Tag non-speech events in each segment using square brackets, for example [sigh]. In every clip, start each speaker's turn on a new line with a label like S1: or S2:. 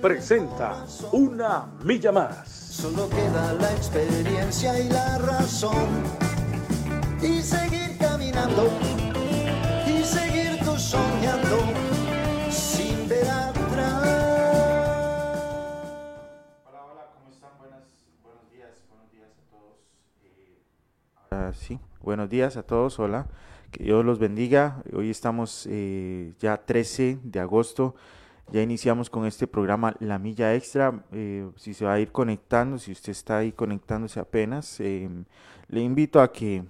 S1: presenta Una Milla Más.
S2: Solo queda la experiencia y la razón. Y seguir caminando, y seguir tú soñando, sin ver atrás.
S3: Hola, hola, ¿cómo están? Buenas, buenos días, buenos días a todos. Eh, ahora sí, buenos días a todos, hola. Que Dios los bendiga. Hoy estamos eh, ya 13 de agosto. Ya iniciamos con este programa La Milla Extra. Eh, si se va a ir conectando, si usted está ahí conectándose apenas, eh, le invito a que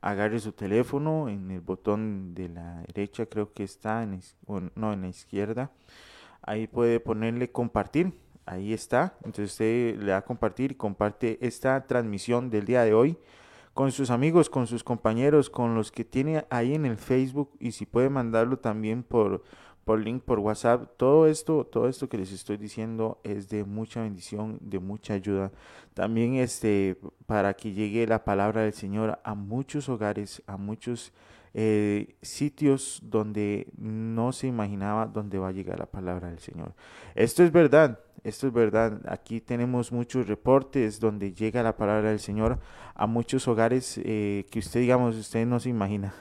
S3: agarre su teléfono en el botón de la derecha, creo que está, en, no, en la izquierda. Ahí puede ponerle compartir. Ahí está. Entonces usted le da a compartir y comparte esta transmisión del día de hoy con sus amigos, con sus compañeros, con los que tiene ahí en el Facebook y si puede mandarlo también por, por link, por WhatsApp. Todo esto, todo esto que les estoy diciendo es de mucha bendición, de mucha ayuda. También este, para que llegue la palabra del Señor a muchos hogares, a muchos eh, sitios donde no se imaginaba dónde va a llegar la palabra del Señor. Esto es verdad, esto es verdad. Aquí tenemos muchos reportes donde llega la palabra del Señor a muchos hogares eh, que usted, digamos, usted no se imagina.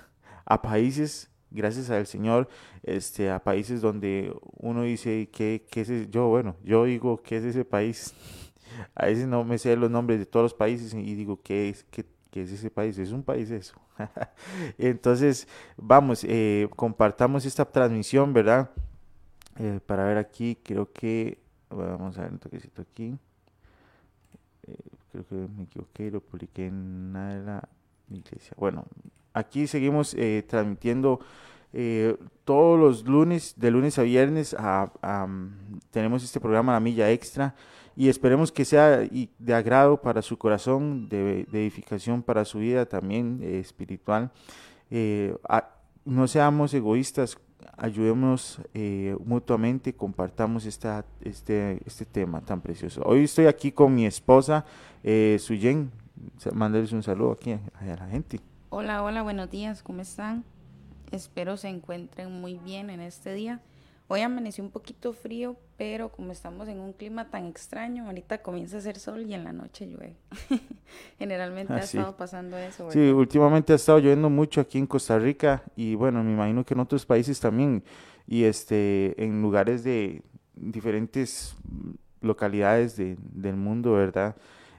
S3: A países, gracias al Señor, este, a países donde uno dice, ¿qué, qué es ese? Yo, bueno, yo digo, ¿qué es ese país? [laughs] A veces no me sé los nombres de todos los países y digo, ¿qué es, qué, qué es ese país? Es un país eso. [laughs] Entonces, vamos, eh, compartamos esta transmisión, ¿verdad? Eh, para ver aquí, creo que, vamos a ver un toquecito aquí. Eh, creo que me equivoqué, lo publiqué en la iglesia. Bueno, aquí seguimos eh, transmitiendo eh, todos los lunes, de lunes a viernes, mm, tenemos este programa La Milla Extra y esperemos que sea de agrado para su corazón, de, edificación para su vida también eh, espiritual. No seamos egoístas, ayudémonos mutuamente, compartamos esta, este, este tema tan precioso. Hoy estoy aquí con mi esposa, Suyen, mandarles un saludo aquí a la gente.
S4: Hola, hola, buenos días, ¿cómo están? Espero se encuentren muy bien en este día. Hoy amaneció un poquito frío, pero como estamos en un clima tan extraño, ahorita comienza a hacer sol y en la noche llueve. [laughs] Generalmente
S3: Ah,
S4: ha
S3: sí.
S4: estado pasando eso,
S3: Sí,
S4: ¿verdad?
S3: últimamente ha estado lloviendo mucho aquí en Costa Rica y bueno, me imagino que en otros países también y este en lugares de diferentes localidades de- del mundo, ¿verdad?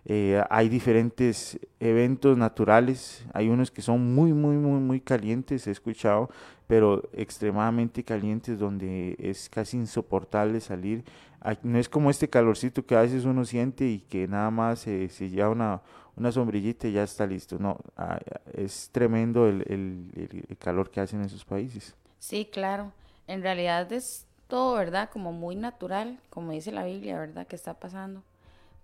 S3: Eh, hay diferentes eventos naturales, hay unos que son muy, muy, muy, muy calientes, he escuchado, pero extremadamente calientes donde es casi insoportable salir. No es como este calorcito que a veces uno siente y que nada más eh, se lleva una, una sombrillita y ya está listo. No, es tremendo el, el- el- el calor que hacen en esos países.
S4: Sí, claro. En realidad es todo, ¿verdad? Como muy natural, como dice la Biblia, ¿verdad? Que está pasando.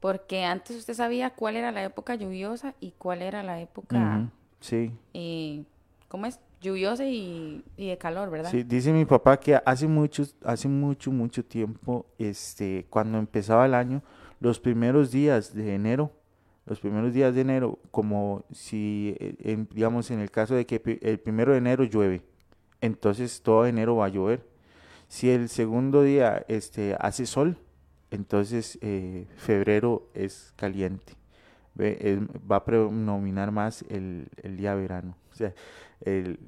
S4: Porque antes usted sabía cuál era la época lluviosa y cuál era la época,
S3: Sí,
S4: eh, ¿cómo es? Lluviosa y, y de calor, ¿verdad?
S3: sí, dice mi papá que hace mucho, hace mucho, mucho tiempo, este, cuando empezaba el año, los primeros días de enero, los primeros días de enero, como si, eh, en- digamos, en el caso de que el primero de enero llueve, entonces todo enero va a llover. Si el segundo día, este, hace sol, entonces eh, febrero es caliente. Ve, es- va a predominar más el, el día verano. O sea, el-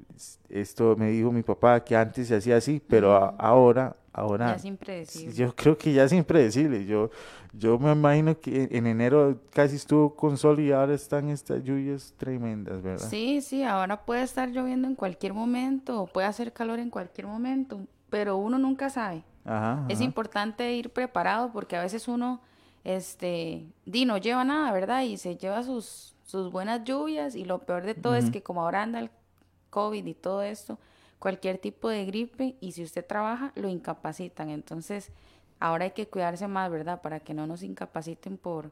S3: esto me dijo mi papá que antes se hacía así, pero a- ahora, ahora
S4: Ya es impredecible.
S3: yo creo que ya es impredecible. Yo, yo me imagino que en enero casi estuvo con sol y ahora están estas lluvias tremendas, ¿verdad?
S4: Sí, sí, ahora puede estar lloviendo en cualquier momento o puede hacer calor en cualquier momento, pero uno nunca sabe.
S3: Ajá,
S4: Es importante ir preparado porque a veces uno, este, di, no lleva nada, ¿verdad? Y se lleva sus, sus buenas lluvias y lo peor de todo es que como ahora anda el COVID y todo esto, cualquier tipo de gripe y si usted trabaja, lo incapacitan. Entonces, ahora hay que cuidarse más, ¿verdad? Para que no nos incapaciten por,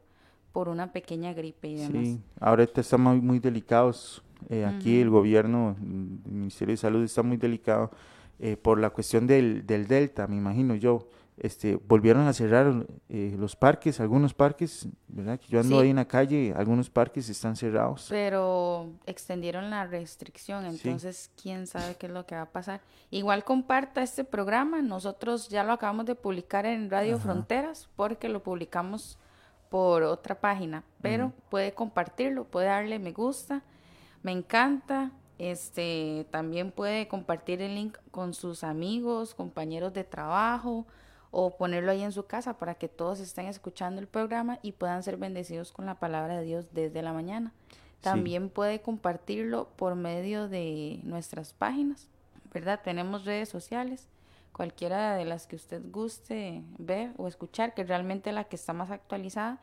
S4: por una pequeña gripe y demás.
S3: Sí, ahora estamos muy, muy delicados. Eh, aquí el gobierno, el Ministerio de Salud está muy delicado eh, por la cuestión del, del Delta, me imagino yo este, volvieron a cerrar eh, los parques, algunos parques, ¿verdad? Que yo ando ahí en la calle, algunos parques están cerrados.
S4: Pero extendieron la restricción, entonces quién sabe qué es lo que va a pasar. Igual comparta este programa, nosotros ya lo acabamos de publicar en Radio Fronteras porque lo publicamos por otra página, pero puede compartirlo, puede darle me gusta, me encanta, este, también puede compartir el link con sus amigos, compañeros de trabajo, o ponerlo ahí en su casa para que todos estén escuchando el programa y puedan ser bendecidos con la palabra de Dios desde la mañana. También puede compartirlo por medio de nuestras páginas, ¿verdad? Tenemos redes sociales, cualquiera de las que usted guste ver o escuchar, que realmente la que está más actualizada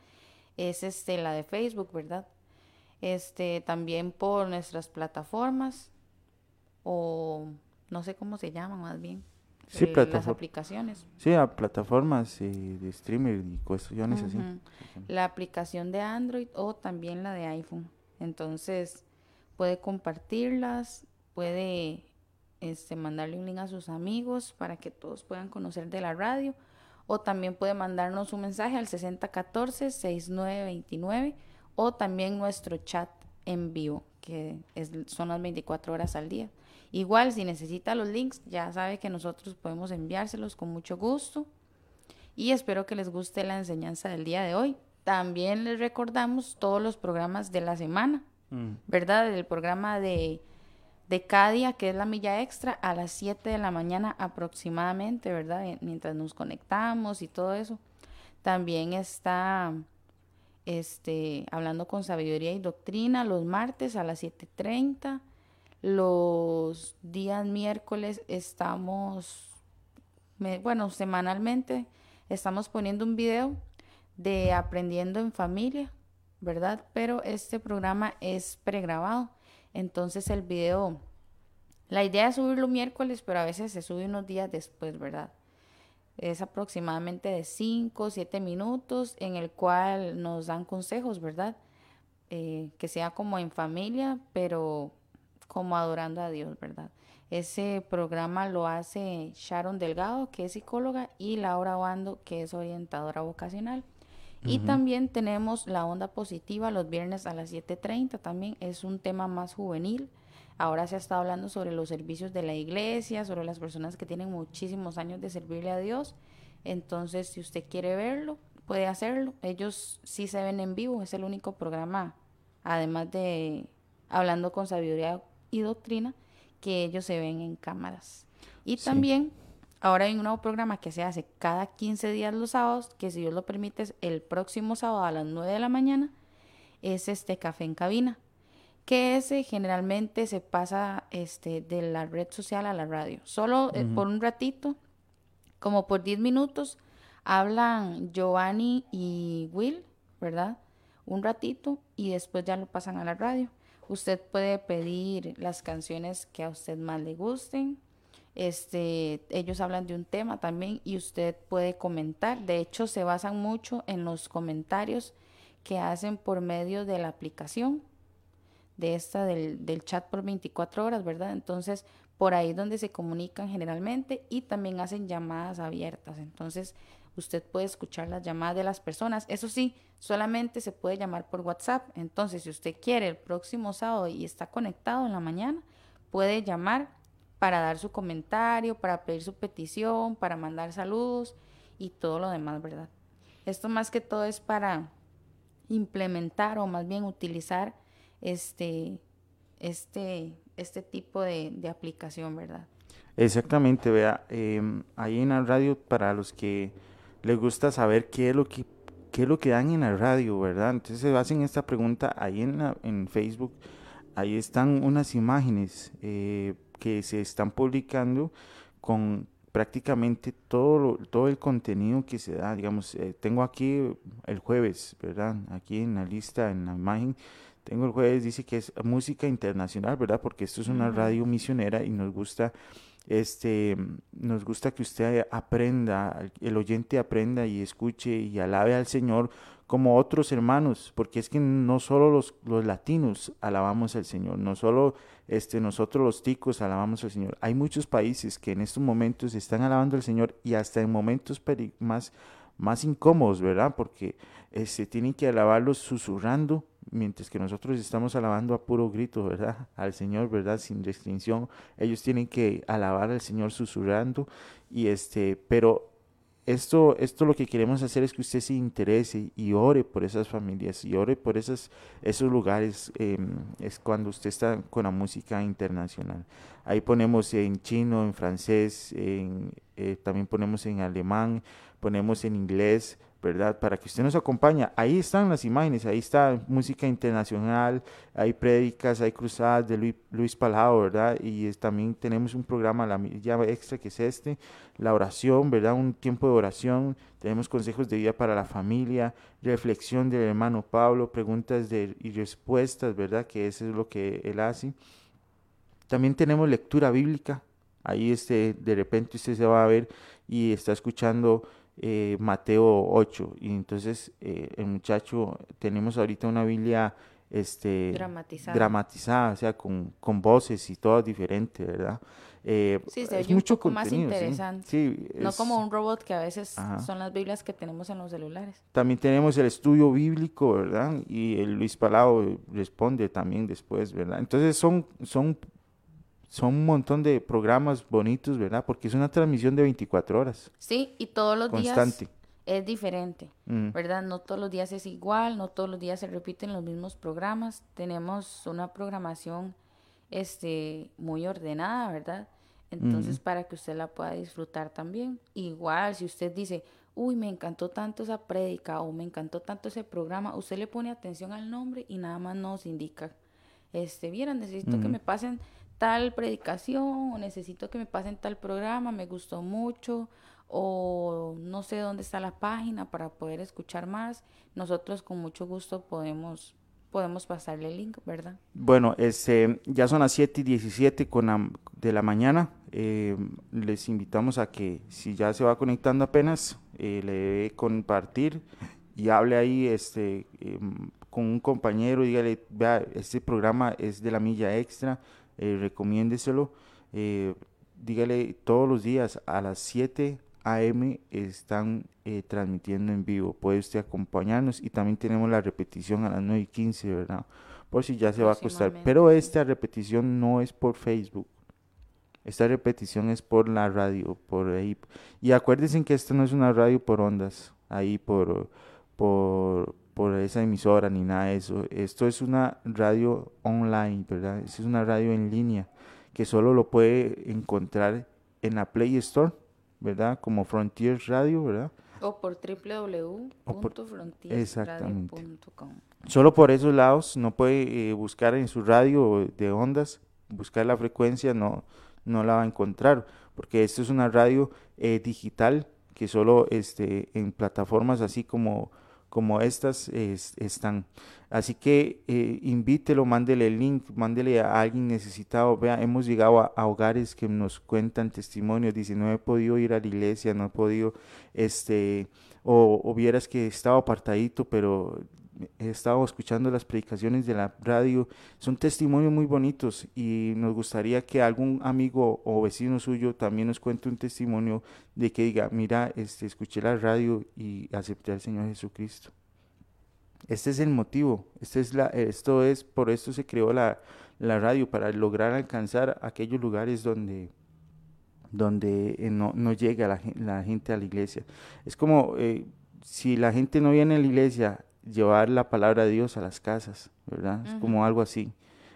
S4: es este la de Facebook, ¿verdad? Este también por nuestras plataformas o no sé cómo se llaman más bien
S3: Sí,
S4: eh, las aplicaciones.
S3: Sí, a plataformas de streamer y cuestiones así.
S4: La aplicación de Android o también la de iPhone. Entonces, puede compartirlas, puede este, mandarle un link a sus amigos para que todos puedan conocer de la radio. O también puede mandarnos un mensaje al 6014-6929 o también nuestro chat en vivo, que es, son las 24 horas al día. Igual, si necesita los links, ya sabe que nosotros podemos enviárselos con mucho gusto. Y espero que les guste la enseñanza del día de hoy. También les recordamos todos los programas de la semana, mm. ¿verdad? El programa de, de cada día, que es la milla extra, a las 7 de la mañana aproximadamente, ¿verdad? Mientras nos conectamos y todo eso. También está este, hablando con sabiduría y doctrina los martes a las 7.30 los días miércoles estamos, bueno, semanalmente estamos poniendo un video de aprendiendo en familia, ¿verdad? Pero este programa es pregrabado. Entonces el video, la idea es subirlo miércoles, pero a veces se sube unos días después, ¿verdad? Es aproximadamente de 5 o 7 minutos en el cual nos dan consejos, ¿verdad? Eh, que sea como en familia, pero como adorando a Dios, ¿verdad? Ese programa lo hace Sharon Delgado, que es psicóloga, y Laura Bando, que es orientadora vocacional. Y también tenemos la onda positiva los viernes a las 7.30, también es un tema más juvenil. Ahora se ha estado hablando sobre los servicios de la iglesia, sobre las personas que tienen muchísimos años de servirle a Dios. Entonces, si usted quiere verlo, puede hacerlo. Ellos sí se ven en vivo, es el único programa, además de hablando con sabiduría y doctrina que ellos se ven en cámaras. Y también ahora hay un nuevo programa que se hace cada 15 días los sábados, que si Dios lo permite es el próximo sábado a las 9 de la mañana, es este café en cabina, que ese generalmente se pasa este de la red social a la radio. Solo eh, por un ratito, como por 10 minutos, hablan Giovanni y Will, ¿verdad? Un ratito y después ya lo pasan a la radio. Usted puede pedir las canciones que a usted más le gusten. Este, ellos hablan de un tema también y usted puede comentar. De hecho, se basan mucho en los comentarios que hacen por medio de la aplicación de esta del, del chat por 24 horas, ¿verdad? Entonces, por ahí es donde se comunican generalmente y también hacen llamadas abiertas. Entonces, usted puede escuchar las llamadas de las personas. Eso sí, solamente se puede llamar por WhatsApp. Entonces, si usted quiere el próximo sábado y está conectado en la mañana, puede llamar para dar su comentario, para pedir su petición, para mandar saludos y todo lo demás, ¿verdad? Esto más que todo es para implementar o más bien utilizar este, este, este tipo de, aplicación, ¿verdad?
S3: Exactamente, vea, em, ahí en la radio para los que les gusta saber qué es lo que qué es lo que dan en la radio, ¿verdad? Entonces hacen esta pregunta ahí en, en Facebook, ahí están unas imágenes eh, que se están publicando con prácticamente todo, todo el contenido que se da, digamos, eh, tengo aquí el jueves, ¿verdad? Aquí en la lista, en la imagen, tengo el jueves, dice que es música internacional, ¿verdad? Porque esto es una radio misionera y nos gusta este, nos gusta que usted aprenda, el oyente aprenda y escuche y alabe al Señor como otros hermanos, porque es que no solo los, los latinos alabamos al Señor, no solo este, nosotros los ticos alabamos al Señor. Hay muchos países que en estos momentos están alabando al Señor y hasta en momentos más, más incómodos, ¿verdad? Porque este, tienen que alabarlos susurrando, mientras que nosotros estamos alabando a puro grito, ¿verdad? [laughs] Al Señor, ¿verdad? Sin restricción. Ellos tienen que alabar al Señor susurrando y este, pero esto, esto lo que queremos hacer es que usted se interese y ore por esas familias y ore por esas, esos lugares. Em, es cuando usted está con la música internacional. Ahí ponemos en chino, en francés, eh, también ponemos en alemán, ponemos en inglés, ¿verdad? Para que usted nos acompañe. Ahí están las imágenes, ahí está música internacional, hay prédicas, hay cruzadas de Luis, Luis Palao, ¿verdad? Y también tenemos un programa, la llave extra, que es este, la oración, ¿verdad? Un tiempo de oración, tenemos consejos de vida para la familia, reflexión del hermano Pablo, preguntas de, y respuestas, ¿verdad? Que eso es lo que él hace. También tenemos lectura bíblica, ahí este, de repente usted se va a ver y está escuchando eh, Mateo 8. Y entonces eh, el muchacho, tenemos ahorita una Biblia este, dramatizada. o sea, con, con voces y todo diferente, ¿verdad?
S4: Eh, sí, se es mucho un poco más interesante. no como un robot que a veces son las Biblias que tenemos en los celulares.
S3: También tenemos el estudio bíblico, ¿verdad? Y el Luis Palau responde también después, ¿verdad? Entonces son, son son un montón de programas bonitos, ¿verdad? Porque es una transmisión de 24 horas.
S4: Sí, y todos los días es diferente, mm. ¿verdad? No todos los días es igual, no todos los días se repiten los mismos programas. Tenemos una programación este muy ordenada, ¿verdad? Entonces, para que usted la pueda disfrutar también. Igual, si usted dice, uy, me encantó tanto esa prédica o me encantó tanto ese programa, usted le pone atención al nombre y nada más nos indica, este, vieran, necesito que me pasen tal predicación o necesito que me pasen tal programa, me gustó mucho o no sé dónde está la página para poder escuchar más, nosotros con mucho gusto podemos podemos pasarle el link, ¿verdad?
S3: Bueno, este, ya son las 7 y 17 con de la mañana. Eh, les invitamos a que si ya se va conectando apenas, eh, le debe compartir y hable ahí este, em, con un compañero, dígale, vea, este programa es de la milla extra, eh, recomiéndeselo. Eh, dígale todos los días a las 7 a.m. están eh, transmitiendo en vivo. Puede usted acompañarnos y también tenemos la repetición a las 9 y 15, ¿verdad? Por si ya se va a acostar. Pero esta repetición no es por Facebook. Esta repetición es por la radio, por ahí. Y acuérdense que esta no es una radio por ondas, ahí por, por, por esa emisora ni nada de eso. Esto es una radio online, ¿verdad? Es una radio en línea que solo lo puede encontrar en la Play Store, ¿verdad? Como Frontier Radio, ¿verdad?
S4: O por www.frontiersradio.com.
S3: Solo por esos lados no puede eh, buscar en su radio de ondas, buscar la frecuencia, no, no la va a encontrar, porque esto es una radio eh, digital que solo este, en plataformas así como como estas están. Así que eh, invítelo, mándele el link, mándele a alguien necesitado. Vea, hemos llegado a, hogares que nos cuentan testimonios, dicen, no he podido ir a la iglesia, no he podido, este, o, o vieras que estaba apartadito, pero he estado escuchando las predicaciones de la radio, son testimonios muy bonitos y nos gustaría que algún amigo o vecino suyo también nos cuente un testimonio de que diga, mira, este, escuché la radio y acepté al Señor Jesucristo. Este es el motivo, este es la, esto es, por esto se creó la, la radio, para lograr alcanzar aquellos lugares donde, donde eh, no, no llega la, gente a la iglesia. Es como eh, si la gente no viene a la iglesia llevar la palabra de Dios a las casas, ¿verdad? Es como algo así.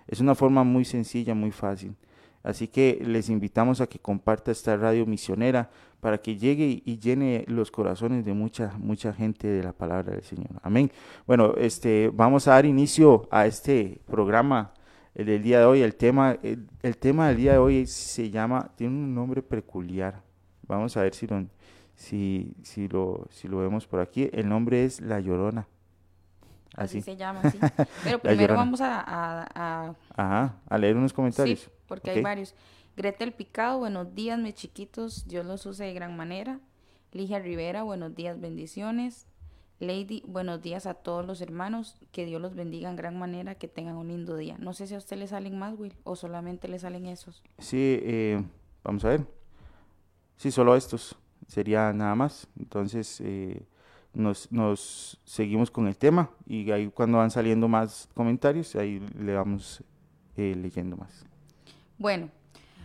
S3: Es una forma muy sencilla, muy fácil. Así que les invitamos a que comparta esta radio misionera para que llegue y llene los corazones de mucha mucha gente de la palabra del Señor. Amén. Bueno, este vamos a dar inicio a este programa el del día de hoy. El tema el, tema del día de hoy se llama tiene un nombre peculiar. Vamos a ver si lo si si lo si lo vemos por aquí. El nombre es La Llorona.
S4: Así, se llama, sí. [laughs] Pero primero vamos a,
S3: a, a, leer unos comentarios. Sí,
S4: porque hay varios. Gretel Picado, buenos días, mis chiquitos. Dios los use de gran manera. Ligia Rivera, buenos días, bendiciones. Lady, buenos días a todos los hermanos. Que Dios los bendiga en gran manera, que tengan un lindo día. No sé si a usted le salen más, Will, o solamente le salen esos.
S3: Sí, eh, vamos a ver. Sí, solo estos. Sería nada más. Entonces, eh, nos, nos seguimos con el tema y ahí cuando van saliendo más comentarios, ahí le vamos eh, leyendo más.
S4: Bueno.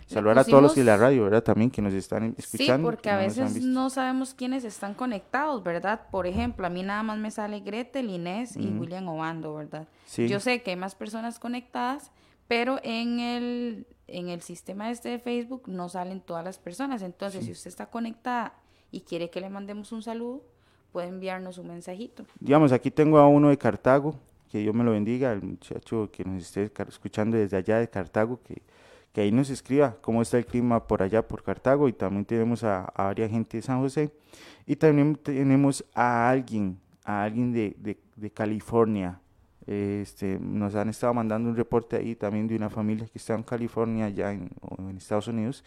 S3: Saludar a todos los de la radio, ¿verdad? También que nos están escuchando.
S4: Sí, porque a veces no sabemos quiénes están conectados, ¿verdad? Por ejemplo, a mí nada más me sale Gretel, Inés y William Obando, ¿verdad? Sí. Yo sé que hay más personas conectadas, pero en el, en el sistema este de Facebook no salen todas las personas. Entonces, si usted está conectada y quiere que le mandemos un saludo, puede enviarnos un mensajito.
S3: Digamos, aquí tengo a uno de Cartago, que Dios me lo bendiga, el muchacho que nos esté escuchando desde allá de Cartago, que, que ahí nos escriba cómo está el clima por allá por Cartago y también tenemos a, a varias gente de San José y también tenemos a alguien, a alguien de, de, de California. Este, nos han estado mandando un reporte ahí también de una familia que está en California, allá en, en Estados Unidos,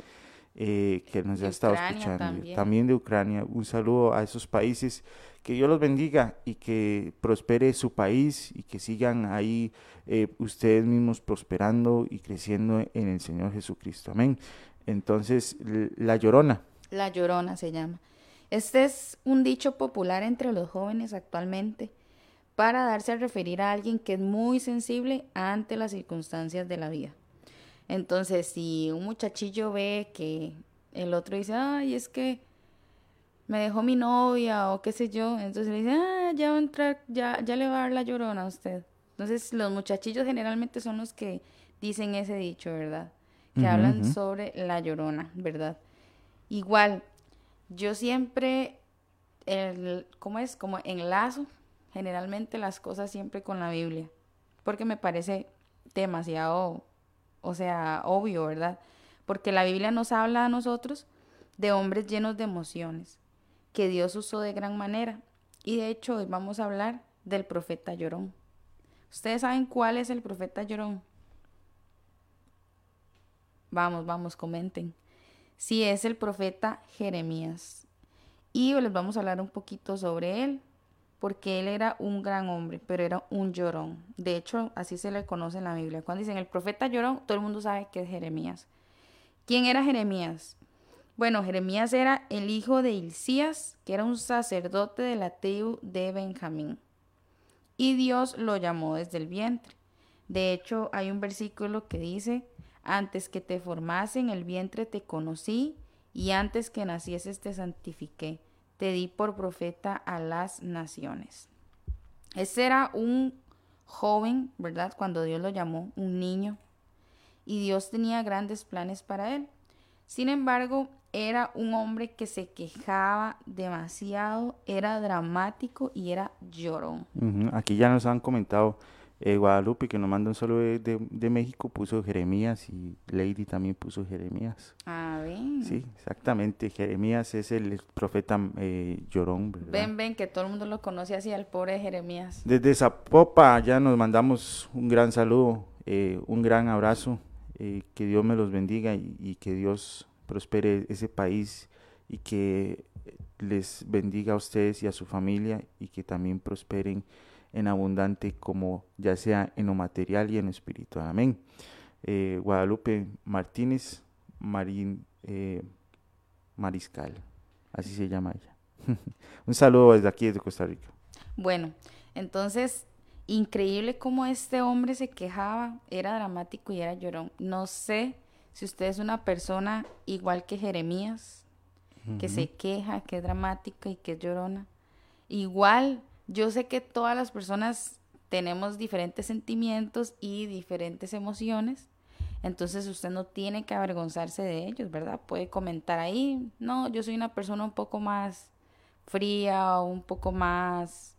S3: eh, que nos ha estado escuchando, también. de Ucrania. Un saludo a esos países, que Dios los bendiga y que prospere su país y que sigan ahí eh, ustedes mismos prosperando y creciendo en el Señor Jesucristo. Amén. Entonces, La Llorona.
S4: La Llorona se llama. Este es un dicho popular entre los jóvenes actualmente para darse a referir a alguien que es muy sensible ante las circunstancias de la vida. Entonces, si un muchachillo ve que el otro dice, ay, es que me dejó mi novia o qué sé yo, entonces le dice, ah, ya va a entrar, ya, ya le va a dar la llorona a usted. Entonces, los muchachillos generalmente son los que dicen ese dicho, ¿verdad? Que hablan sobre la llorona, ¿verdad? Igual, yo siempre, el, ¿cómo es? Como enlazo generalmente las cosas siempre con la Biblia, porque me parece demasiado o sea, obvio, ¿verdad? Porque la Biblia nos habla a nosotros de hombres llenos de emociones, que Dios usó de gran manera. Y de hecho hoy vamos a hablar del profeta Llorón. ¿Ustedes saben cuál es el profeta Llorón? Vamos, vamos, comenten. Sí, es el profeta Jeremías. Y les vamos a hablar un poquito sobre él, porque él era un gran hombre, pero era un llorón. De hecho, así se le conoce en la Biblia. Cuando dicen el profeta llorón, todo el mundo sabe que es Jeremías. ¿Quién era Jeremías? Bueno, Jeremías era el hijo de Hilcías, que era un sacerdote de la tribu de Benjamín. Y Dios lo llamó desde el vientre. De hecho, hay un versículo que dice, antes que te formase en el vientre te conocí, y antes que nacieses te santifiqué te di por profeta a las naciones. Ese era un joven, ¿verdad? Cuando Dios lo llamó, un niño. Y Dios tenía grandes planes para él. Sin embargo, era un hombre que se quejaba demasiado, era dramático y era llorón.
S3: Aquí ya nos han comentado eh, Guadalupe, que nos manda un saludo de, México, puso Jeremías y Lady también puso Jeremías.
S4: Ah,
S3: Sí, exactamente. Jeremías es el profeta eh, llorón.
S4: Ven, ven, que todo el mundo lo conoce así, al pobre Jeremías.
S3: Desde Zapopa ya nos mandamos un gran saludo, eh, un gran abrazo. que Dios me los bendiga y que Dios prospere ese país y que les bendiga a ustedes y a su familia y que también prosperen en abundante como ya sea en lo material y en lo espiritual. Amén. Eh, Guadalupe Martínez Marín eh, Mariscal, así se llama ella. [laughs] Un saludo desde aquí, desde Costa Rica.
S4: Bueno, entonces, increíble cómo este hombre se quejaba, era dramático y era llorón. No sé si usted es una persona igual que Jeremías, que se queja, que es dramática y que es llorona. Igual yo sé que todas las personas tenemos diferentes sentimientos y diferentes emociones, entonces usted no tiene que avergonzarse de ellos, ¿verdad? Puede comentar ahí, no, yo soy una persona un poco más fría o un poco más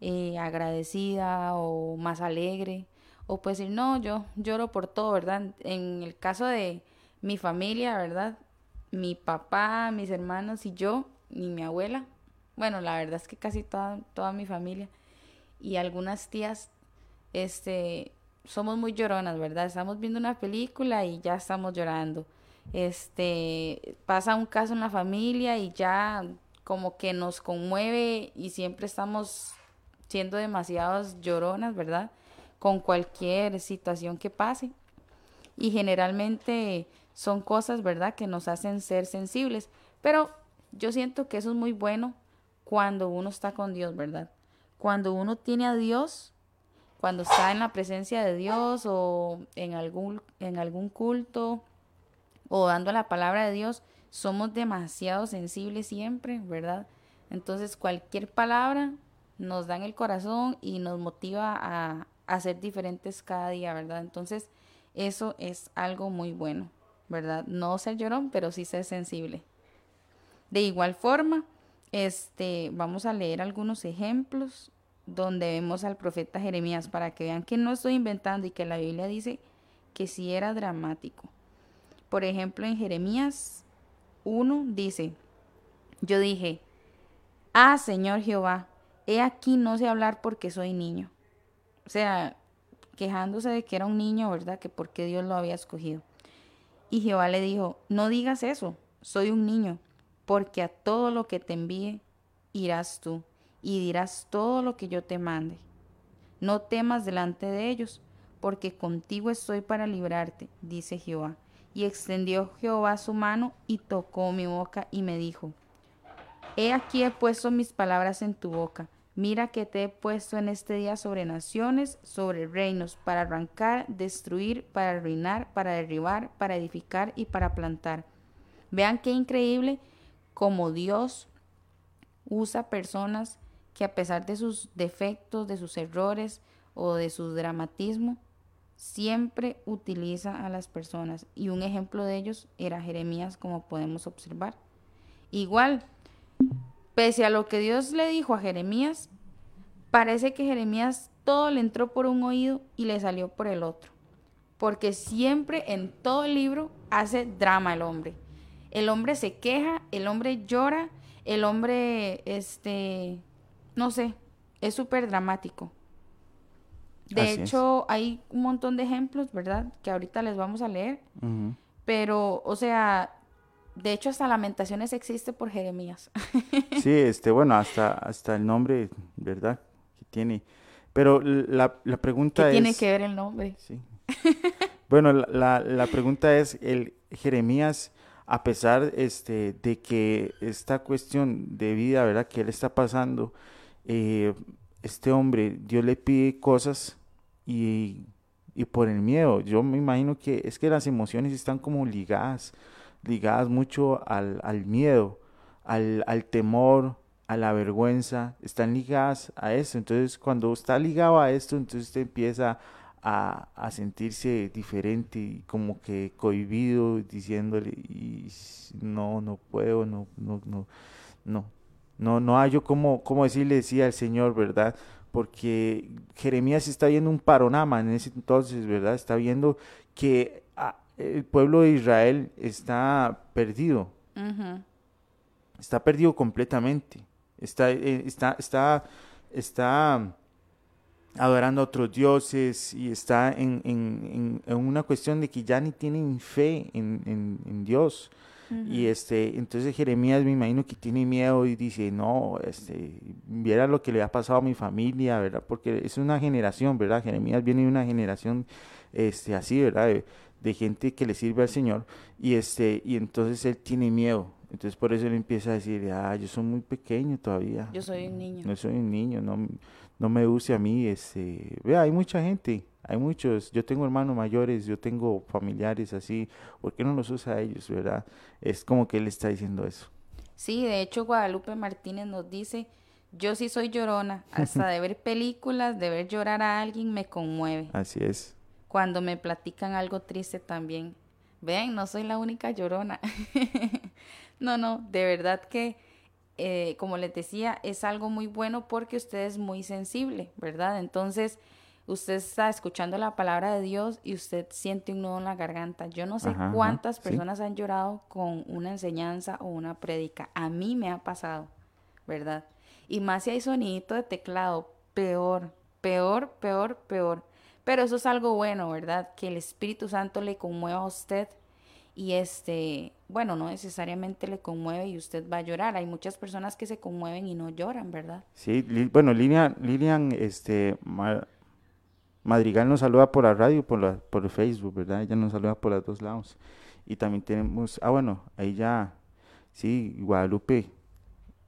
S4: eh, agradecida o más alegre. O puede decir, no, yo lloro por todo, ¿verdad? En el caso de mi familia, ¿verdad? Mi papá, mis hermanos y yo, ni mi abuela, bueno, la verdad es que casi toda, toda mi familia y algunas tías, este, somos muy lloronas, ¿verdad? Estamos viendo una película y ya estamos llorando. este, pasa un caso en la familia y ya como que nos conmueve y siempre estamos siendo demasiadas lloronas, ¿verdad? Con cualquier situación que pase. Y generalmente son cosas, ¿verdad?, que nos hacen ser sensibles. Pero yo siento que eso es muy bueno cuando uno está con Dios, ¿verdad? Cuando uno tiene a Dios, cuando está en la presencia de Dios o en algún, en algún culto o dando la palabra de Dios, somos demasiado sensibles siempre, ¿verdad? Entonces cualquier palabra nos da en el corazón y nos motiva a, a ser diferentes cada día, ¿verdad? Entonces eso es algo muy bueno, ¿verdad? No ser llorón, pero sí ser sensible. De igual forma, este, vamos a leer algunos ejemplos donde vemos al profeta Jeremías para que vean que no estoy inventando y que la Biblia dice que sí era dramático. Por ejemplo, en Jeremías 1 dice, yo dije, ah, Señor Jehová, he aquí no sé hablar porque soy niño. O sea, quejándose de que era un niño, ¿verdad? Que porque Dios lo había escogido. Y Jehová le dijo, no digas eso, soy un niño, porque a todo lo que te envíe irás tú y dirás todo lo que yo te mande. No temas delante de ellos, porque contigo estoy para librarte, dice Jehová. Y extendió Jehová su mano y tocó mi boca y me dijo, He aquí he puesto mis palabras en tu boca. Mira que te he puesto en este día sobre naciones, sobre reinos, para arrancar, destruir, para arruinar, para derribar, para edificar y para plantar. Vean qué increíble como Dios usa personas que a pesar de sus defectos, de sus errores o de su dramatismo, siempre utiliza a las personas. Y un ejemplo de ellos era Jeremías, como podemos observar. Igual, pese a lo que Dios le dijo a Jeremías, parece que Jeremías todo le entró por un oído y le salió por el otro. Porque siempre en todo el libro hace drama el hombre. El hombre se queja, el hombre llora, el hombre, este, no sé, es súper dramático. De hecho, hay un montón de ejemplos, ¿verdad? Que ahorita les vamos a leer. Pero, o sea, de hecho, hasta Lamentaciones existe por Jeremías. [laughs]
S3: sí, este, bueno, hasta, hasta el nombre, ¿verdad? Que tiene. Pero la, la pregunta
S4: ¿Qué
S3: es...
S4: tiene que ver el nombre?
S3: Sí. bueno, la, la, pregunta es, el Jeremías, a pesar este, de que esta cuestión de vida, ¿verdad? Que él está pasando, eh, este hombre, Dios le pide cosas y, por el miedo, yo me imagino que es que las emociones están como ligadas, ligadas mucho al, miedo, al, temor, a la vergüenza, están ligadas a eso. Entonces, cuando está ligado a esto, entonces usted empieza a, a, sentirse diferente y como que cohibido, diciéndole, y no, no puedo, no, no, no, no, no, no hay yo como, como decirle, decía el Señor, ¿verdad? porque Jeremías está viendo un panorama en ese entonces, ¿verdad? Está viendo que ah, el pueblo de Israel está perdido. Está perdido completamente. Está, eh, está, está, está adorando a otros dioses y está en, en, en, una cuestión de que ya ni tienen fe en Dios. Y este, entonces Jeremías me imagino que tiene miedo y dice, no, este, viera lo que le ha pasado a mi familia, ¿verdad? Porque es una generación, ¿verdad? Jeremías viene de una generación este, así, ¿verdad? De, gente que le sirve al Señor. Y este, y entonces él tiene miedo. Entonces por eso él empieza a decir, ah, yo soy muy pequeño todavía.
S4: Yo soy un niño.
S3: No soy un niño, no, no me use a mí. Este, vea, hay mucha gente hay muchos, yo tengo hermanos mayores, yo tengo familiares así, ¿por qué no los usa a ellos, verdad? Es como que él está diciendo eso.
S4: Sí, de hecho Guadalupe Martínez nos dice, yo sí soy llorona, hasta de ver películas, de ver llorar a alguien me conmueve.
S3: Así es.
S4: Cuando me platican algo triste también. Ven, no soy la única llorona. [laughs] no, no, de verdad que, eh, como les decía, es algo muy bueno porque usted es muy sensible, ¿verdad? Entonces, usted está escuchando la palabra de Dios y usted siente un nudo en la garganta. Yo no sé cuántas personas han llorado con una enseñanza o una prédica. A mí me ha pasado, ¿verdad? Y más si hay sonidito de teclado, peor, peor, peor, peor. Pero eso es algo bueno, ¿verdad? Que el Espíritu Santo le conmueva a usted y este, bueno, no necesariamente le conmueve y usted va a llorar. Hay muchas personas que se conmueven y no lloran, ¿verdad?
S3: Sí, bueno, Lilian, Lilian este, Madrigal nos saluda por la radio, por, la, por Facebook, ¿verdad? Ella nos saluda por los dos lados. Y también tenemos, ah, bueno, ahí ya, sí, Guadalupe,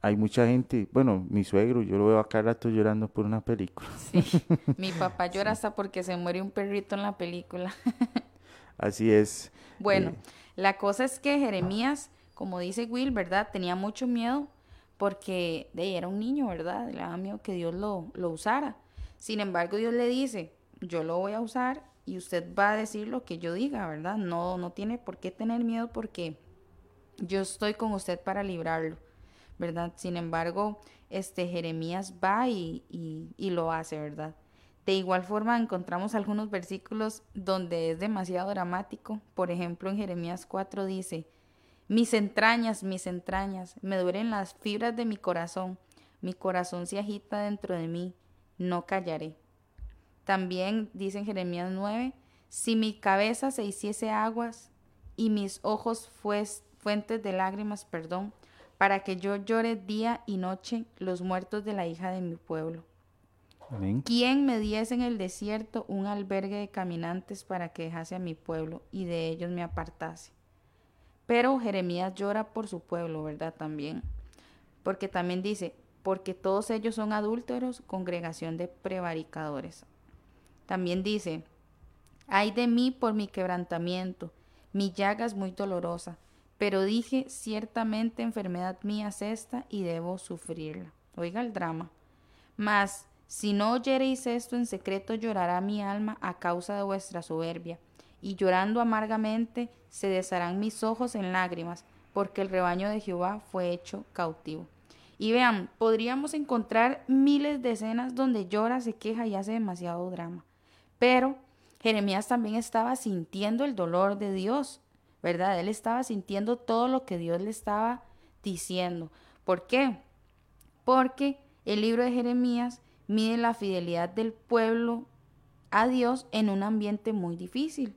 S3: hay mucha gente, bueno, mi suegro, yo lo veo acá rato llorando por una película. [laughs]
S4: Sí, mi [laughs] papá llora hasta porque se muere un perrito en la película. [laughs]
S3: Así es.
S4: Bueno, eh, la cosa es que Jeremías, como dice Will, ¿verdad? Tenía mucho miedo porque de, era un niño, ¿verdad? Le daba miedo que Dios lo, lo usara. Sin embargo, Dios le dice, yo lo voy a usar y usted va a decir lo que yo diga, ¿verdad? No, no tiene por qué tener miedo porque yo estoy con usted para librarlo, ¿verdad? Sin embargo, este Jeremías va y, y lo hace, ¿verdad? De igual forma encontramos algunos versículos donde es demasiado dramático. Por ejemplo, en Jeremías 4 dice, mis entrañas, mis entrañas, me duelen las fibras de mi corazón, mi corazón se agita dentro de mí, no callaré. También dice en Jeremías 9, si mi cabeza se hiciese aguas y mis ojos fuentes de lágrimas, perdón, para que yo llore día y noche los muertos de la hija de mi pueblo. ¿Quién me diese en el desierto un albergue de caminantes para que dejase a mi pueblo y de ellos me apartase? Pero Jeremías llora por su pueblo, ¿verdad? También. Porque también dice, porque todos ellos son adúlteros, congregación de prevaricadores. También dice, ay de mí por mi quebrantamiento, mi llaga es muy dolorosa, pero dije, ciertamente enfermedad mía es esta y debo sufrirla. Oiga el drama. Mas si no oyereis esto en secreto, llorará mi alma a causa de vuestra soberbia, y llorando amargamente se desharán mis ojos en lágrimas, porque el rebaño de Jehová fue hecho cautivo. Y vean, podríamos encontrar miles de escenas donde llora, se queja y hace demasiado drama. Pero Jeremías también estaba sintiendo el dolor de Dios, ¿verdad? Él estaba sintiendo todo lo que Dios le estaba diciendo. ¿Por qué? Porque el libro de Jeremías mide la fidelidad del pueblo a Dios en un ambiente muy difícil,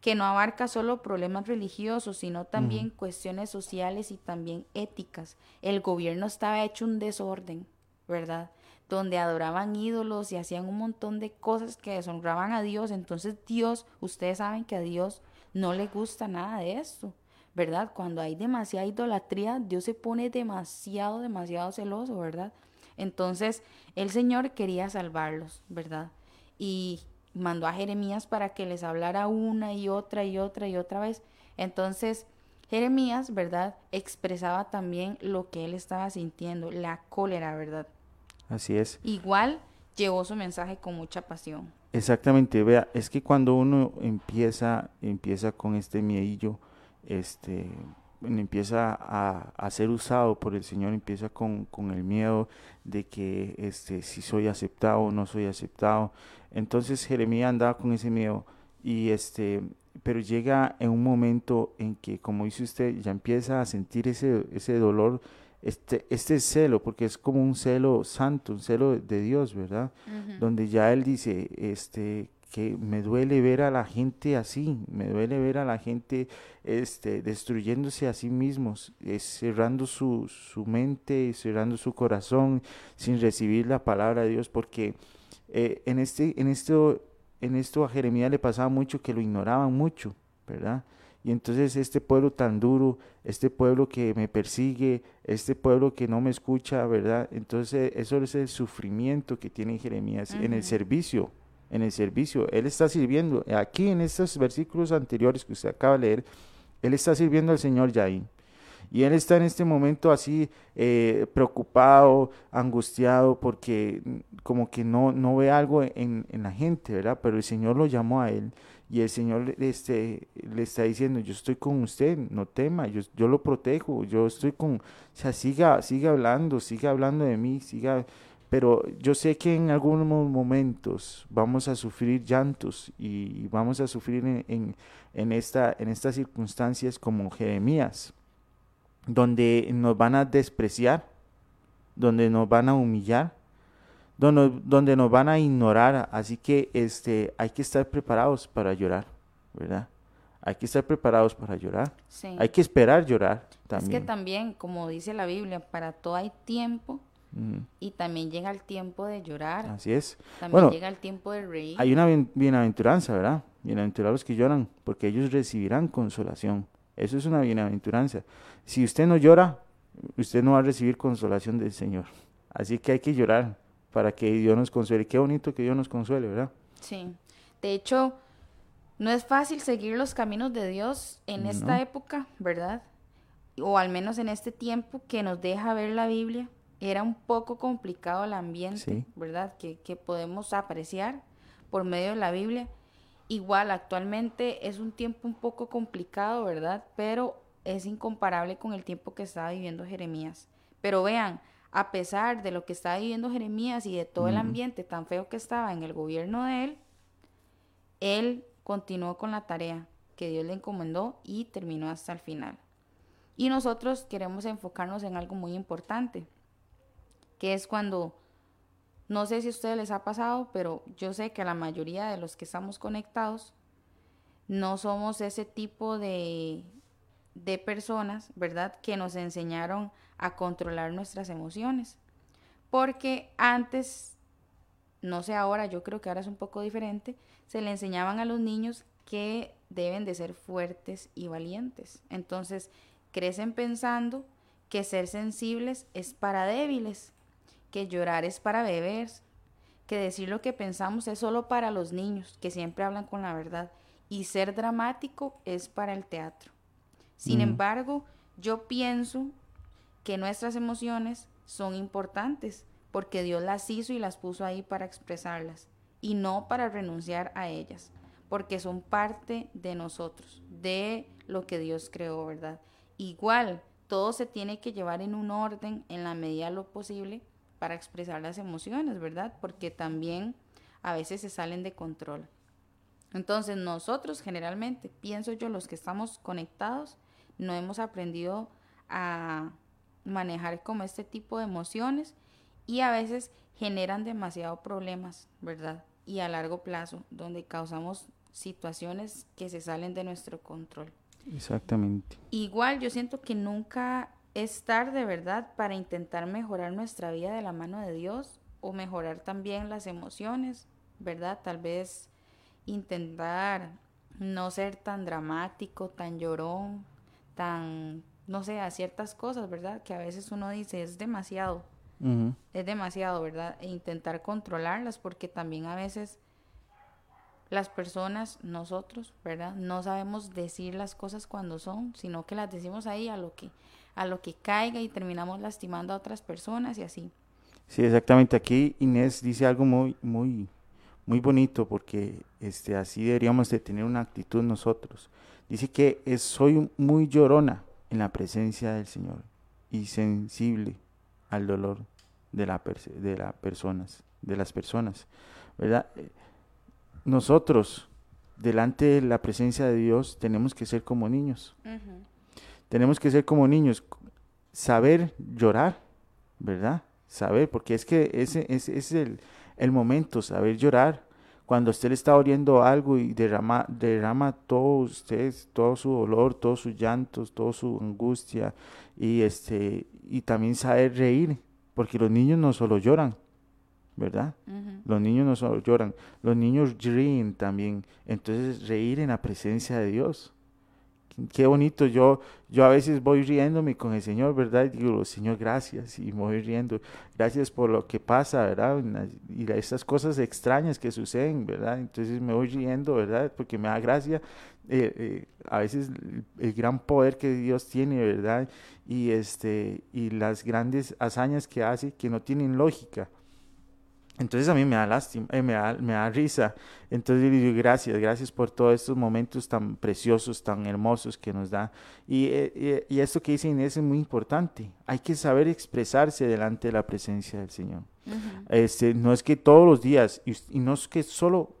S4: que no abarca solo problemas religiosos, sino también cuestiones sociales y también éticas. El gobierno estaba hecho un desorden, ¿verdad? Donde adoraban ídolos y hacían un montón de cosas que deshonraban a Dios. Entonces Dios, ustedes saben que a Dios no le gusta nada de esto, ¿verdad? Cuando hay demasiada idolatría, Dios se pone demasiado, demasiado celoso, ¿verdad? Entonces el Señor quería salvarlos, ¿verdad? Y mandó a Jeremías para que les hablara una y otra y otra y otra vez. Entonces Jeremías, ¿verdad? Expresaba también lo que él estaba sintiendo, la cólera, ¿verdad?
S3: Así es.
S4: Igual llevó su mensaje con mucha pasión.
S3: Exactamente, vea, es que cuando uno empieza, empieza con este miedillo, este, empieza a, ser usado por el Señor, empieza con, el miedo de que este, si soy aceptado o no soy aceptado. Entonces Jeremías andaba con ese miedo y este, pero llega en un momento en que, como dice usted, ya empieza a sentir ese, ese dolor, este, este celo, porque es como un celo santo, un celo de Dios, ¿verdad? Donde ya él dice, este, que me duele ver a la gente así, me duele ver a la gente este, destruyéndose a sí mismos, cerrando su, su mente, cerrando su corazón, sin recibir la palabra de Dios, porque eh, en, este, en, esto, en esto a Jeremías le pasaba mucho que lo ignoraban mucho, ¿verdad? Y entonces este pueblo tan duro, este pueblo que me persigue, este pueblo que no me escucha, ¿verdad? Entonces eso es el sufrimiento que tiene Jeremías en el servicio en el servicio. Él está sirviendo. Aquí en estos versículos anteriores que usted acaba de leer, Él está sirviendo al Señor Yaín. Y Él está en este momento así eh, preocupado, angustiado, porque como que no, no ve algo en, la gente, ¿verdad? Pero el Señor lo llamó a Él. Y el Señor este, le está diciendo, yo estoy con usted, no tema, yo, yo lo protejo, yo estoy con, o sea, siga, siga hablando, siga hablando de mí, siga pero yo sé que en algunos momentos vamos a sufrir llantos y vamos a sufrir en, en, esta, en estas circunstancias como Jeremías, donde nos van a despreciar, donde nos van a humillar, donde, donde nos van a ignorar. Así que este, hay que estar preparados para llorar, ¿verdad? hay que estar preparados para llorar.
S4: Sí.
S3: Hay que esperar llorar
S4: Es
S3: también.
S4: que también, como dice la Biblia, para todo hay tiempo Y también llega el tiempo de llorar.
S3: Así es.
S4: También
S3: Bueno,
S4: llega el tiempo de reír.
S3: Hay una bien- bienaventuranza, ¿verdad? Bienaventurados los que lloran, porque ellos recibirán consolación. Eso es una bienaventuranza. Si usted no llora, usted no va a recibir consolación del Señor. Así que hay que llorar para que Dios nos consuele. Qué bonito que Dios nos consuele, ¿verdad?
S4: Sí. De hecho, no es fácil seguir los caminos de Dios en esta época, ¿verdad? O al menos en este tiempo que nos deja ver la Biblia. Era un poco complicado el ambiente,
S3: Sí.
S4: ¿verdad? Que, que podemos apreciar por medio de la Biblia. Igual, actualmente es un tiempo un poco complicado, ¿verdad? Pero es incomparable con el tiempo que estaba viviendo Jeremías. Pero vean, a pesar de lo que estaba viviendo Jeremías y de todo el ambiente tan feo que estaba en el gobierno de él, él continuó con la tarea que Dios le encomendó y terminó hasta el final. Y nosotros queremos enfocarnos en algo muy importante, que es cuando, no sé si a ustedes les ha pasado, pero yo sé que la mayoría de los que estamos conectados no somos ese tipo de, de personas, ¿verdad? Que nos enseñaron a controlar nuestras emociones. Porque antes, no sé ahora, yo creo que ahora es un poco diferente, se le enseñaban a los niños que deben de ser fuertes y valientes. Entonces, crecen pensando que ser sensibles es para débiles, que llorar es para bebés, que decir lo que pensamos es solo para los niños, que siempre hablan con la verdad, y ser dramático es para el teatro. Sin
S3: Mm.
S4: embargo, yo pienso que nuestras emociones son importantes porque Dios las hizo y las puso ahí para expresarlas y no para renunciar a ellas, porque son parte de nosotros, de lo que Dios creó, ¿verdad? Igual, todo se tiene que llevar en un orden en la medida de lo posible para expresar las emociones, ¿verdad? Porque también a veces se salen de control. Entonces nosotros generalmente, pienso yo, los que estamos conectados, no hemos aprendido a manejar como este tipo de emociones y a veces generan demasiado problemas, ¿verdad? Y a largo plazo, donde causamos situaciones que se salen de nuestro control.
S3: Exactamente.
S4: Igual yo siento que nunca es tarde, ¿verdad? Para intentar mejorar nuestra vida de la mano de Dios o mejorar también las emociones, ¿verdad? Tal vez intentar no ser tan dramático, tan llorón, tan, no sé, a ciertas cosas, ¿verdad? Que a veces uno dice es demasiado, es demasiado, ¿verdad? E intentar controlarlas porque también a veces las personas, nosotros, ¿verdad? No sabemos decir las cosas cuando son, sino que las decimos ahí a lo que a lo que caiga y terminamos lastimando a otras personas y así.
S3: Sí, exactamente. Aquí Inés dice algo muy, muy, muy bonito porque este, así deberíamos de tener una actitud nosotros. Dice que es, soy muy llorona en la presencia del Señor y sensible al dolor de, la de, las personas, de las personas, ¿verdad? Nosotros, delante de la presencia de Dios, tenemos que ser como niños. Tenemos que ser como niños, saber llorar, ¿verdad? Saber, porque es que ese, ese es el, el momento, saber llorar. Cuando usted le está oriendo algo y derrama, derrama todo usted, todo su dolor, todos sus llantos, toda su angustia, y este, y también saber reír, porque los niños no solo lloran, ¿verdad? Los niños no solo lloran, los niños ríen también. Entonces, reír en la presencia de Dios. Qué- bonito. Yo, yo a veces voy riéndome con el Señor, ¿verdad? Y digo, Señor, gracias. Y me voy riendo. Gracias por lo que pasa, ¿verdad? Y estas cosas extrañas que suceden, ¿verdad? Entonces me voy riendo, ¿verdad? Porque me da gracia. eh, eh, a veces el gran poder que Dios tiene, ¿verdad? Y, este, y las grandes hazañas que hace que no tienen lógica. Entonces a mí me da lástima, eh, me, da, me da risa. Entonces yo digo gracias, gracias por todos estos momentos tan preciosos, tan hermosos que nos da. Y, eh, y, esto que dice Inés es muy importante. Hay que saber expresarse delante de la presencia del Señor.
S4: Ujú.
S3: Este, no es que todos los días, y, y no es que solo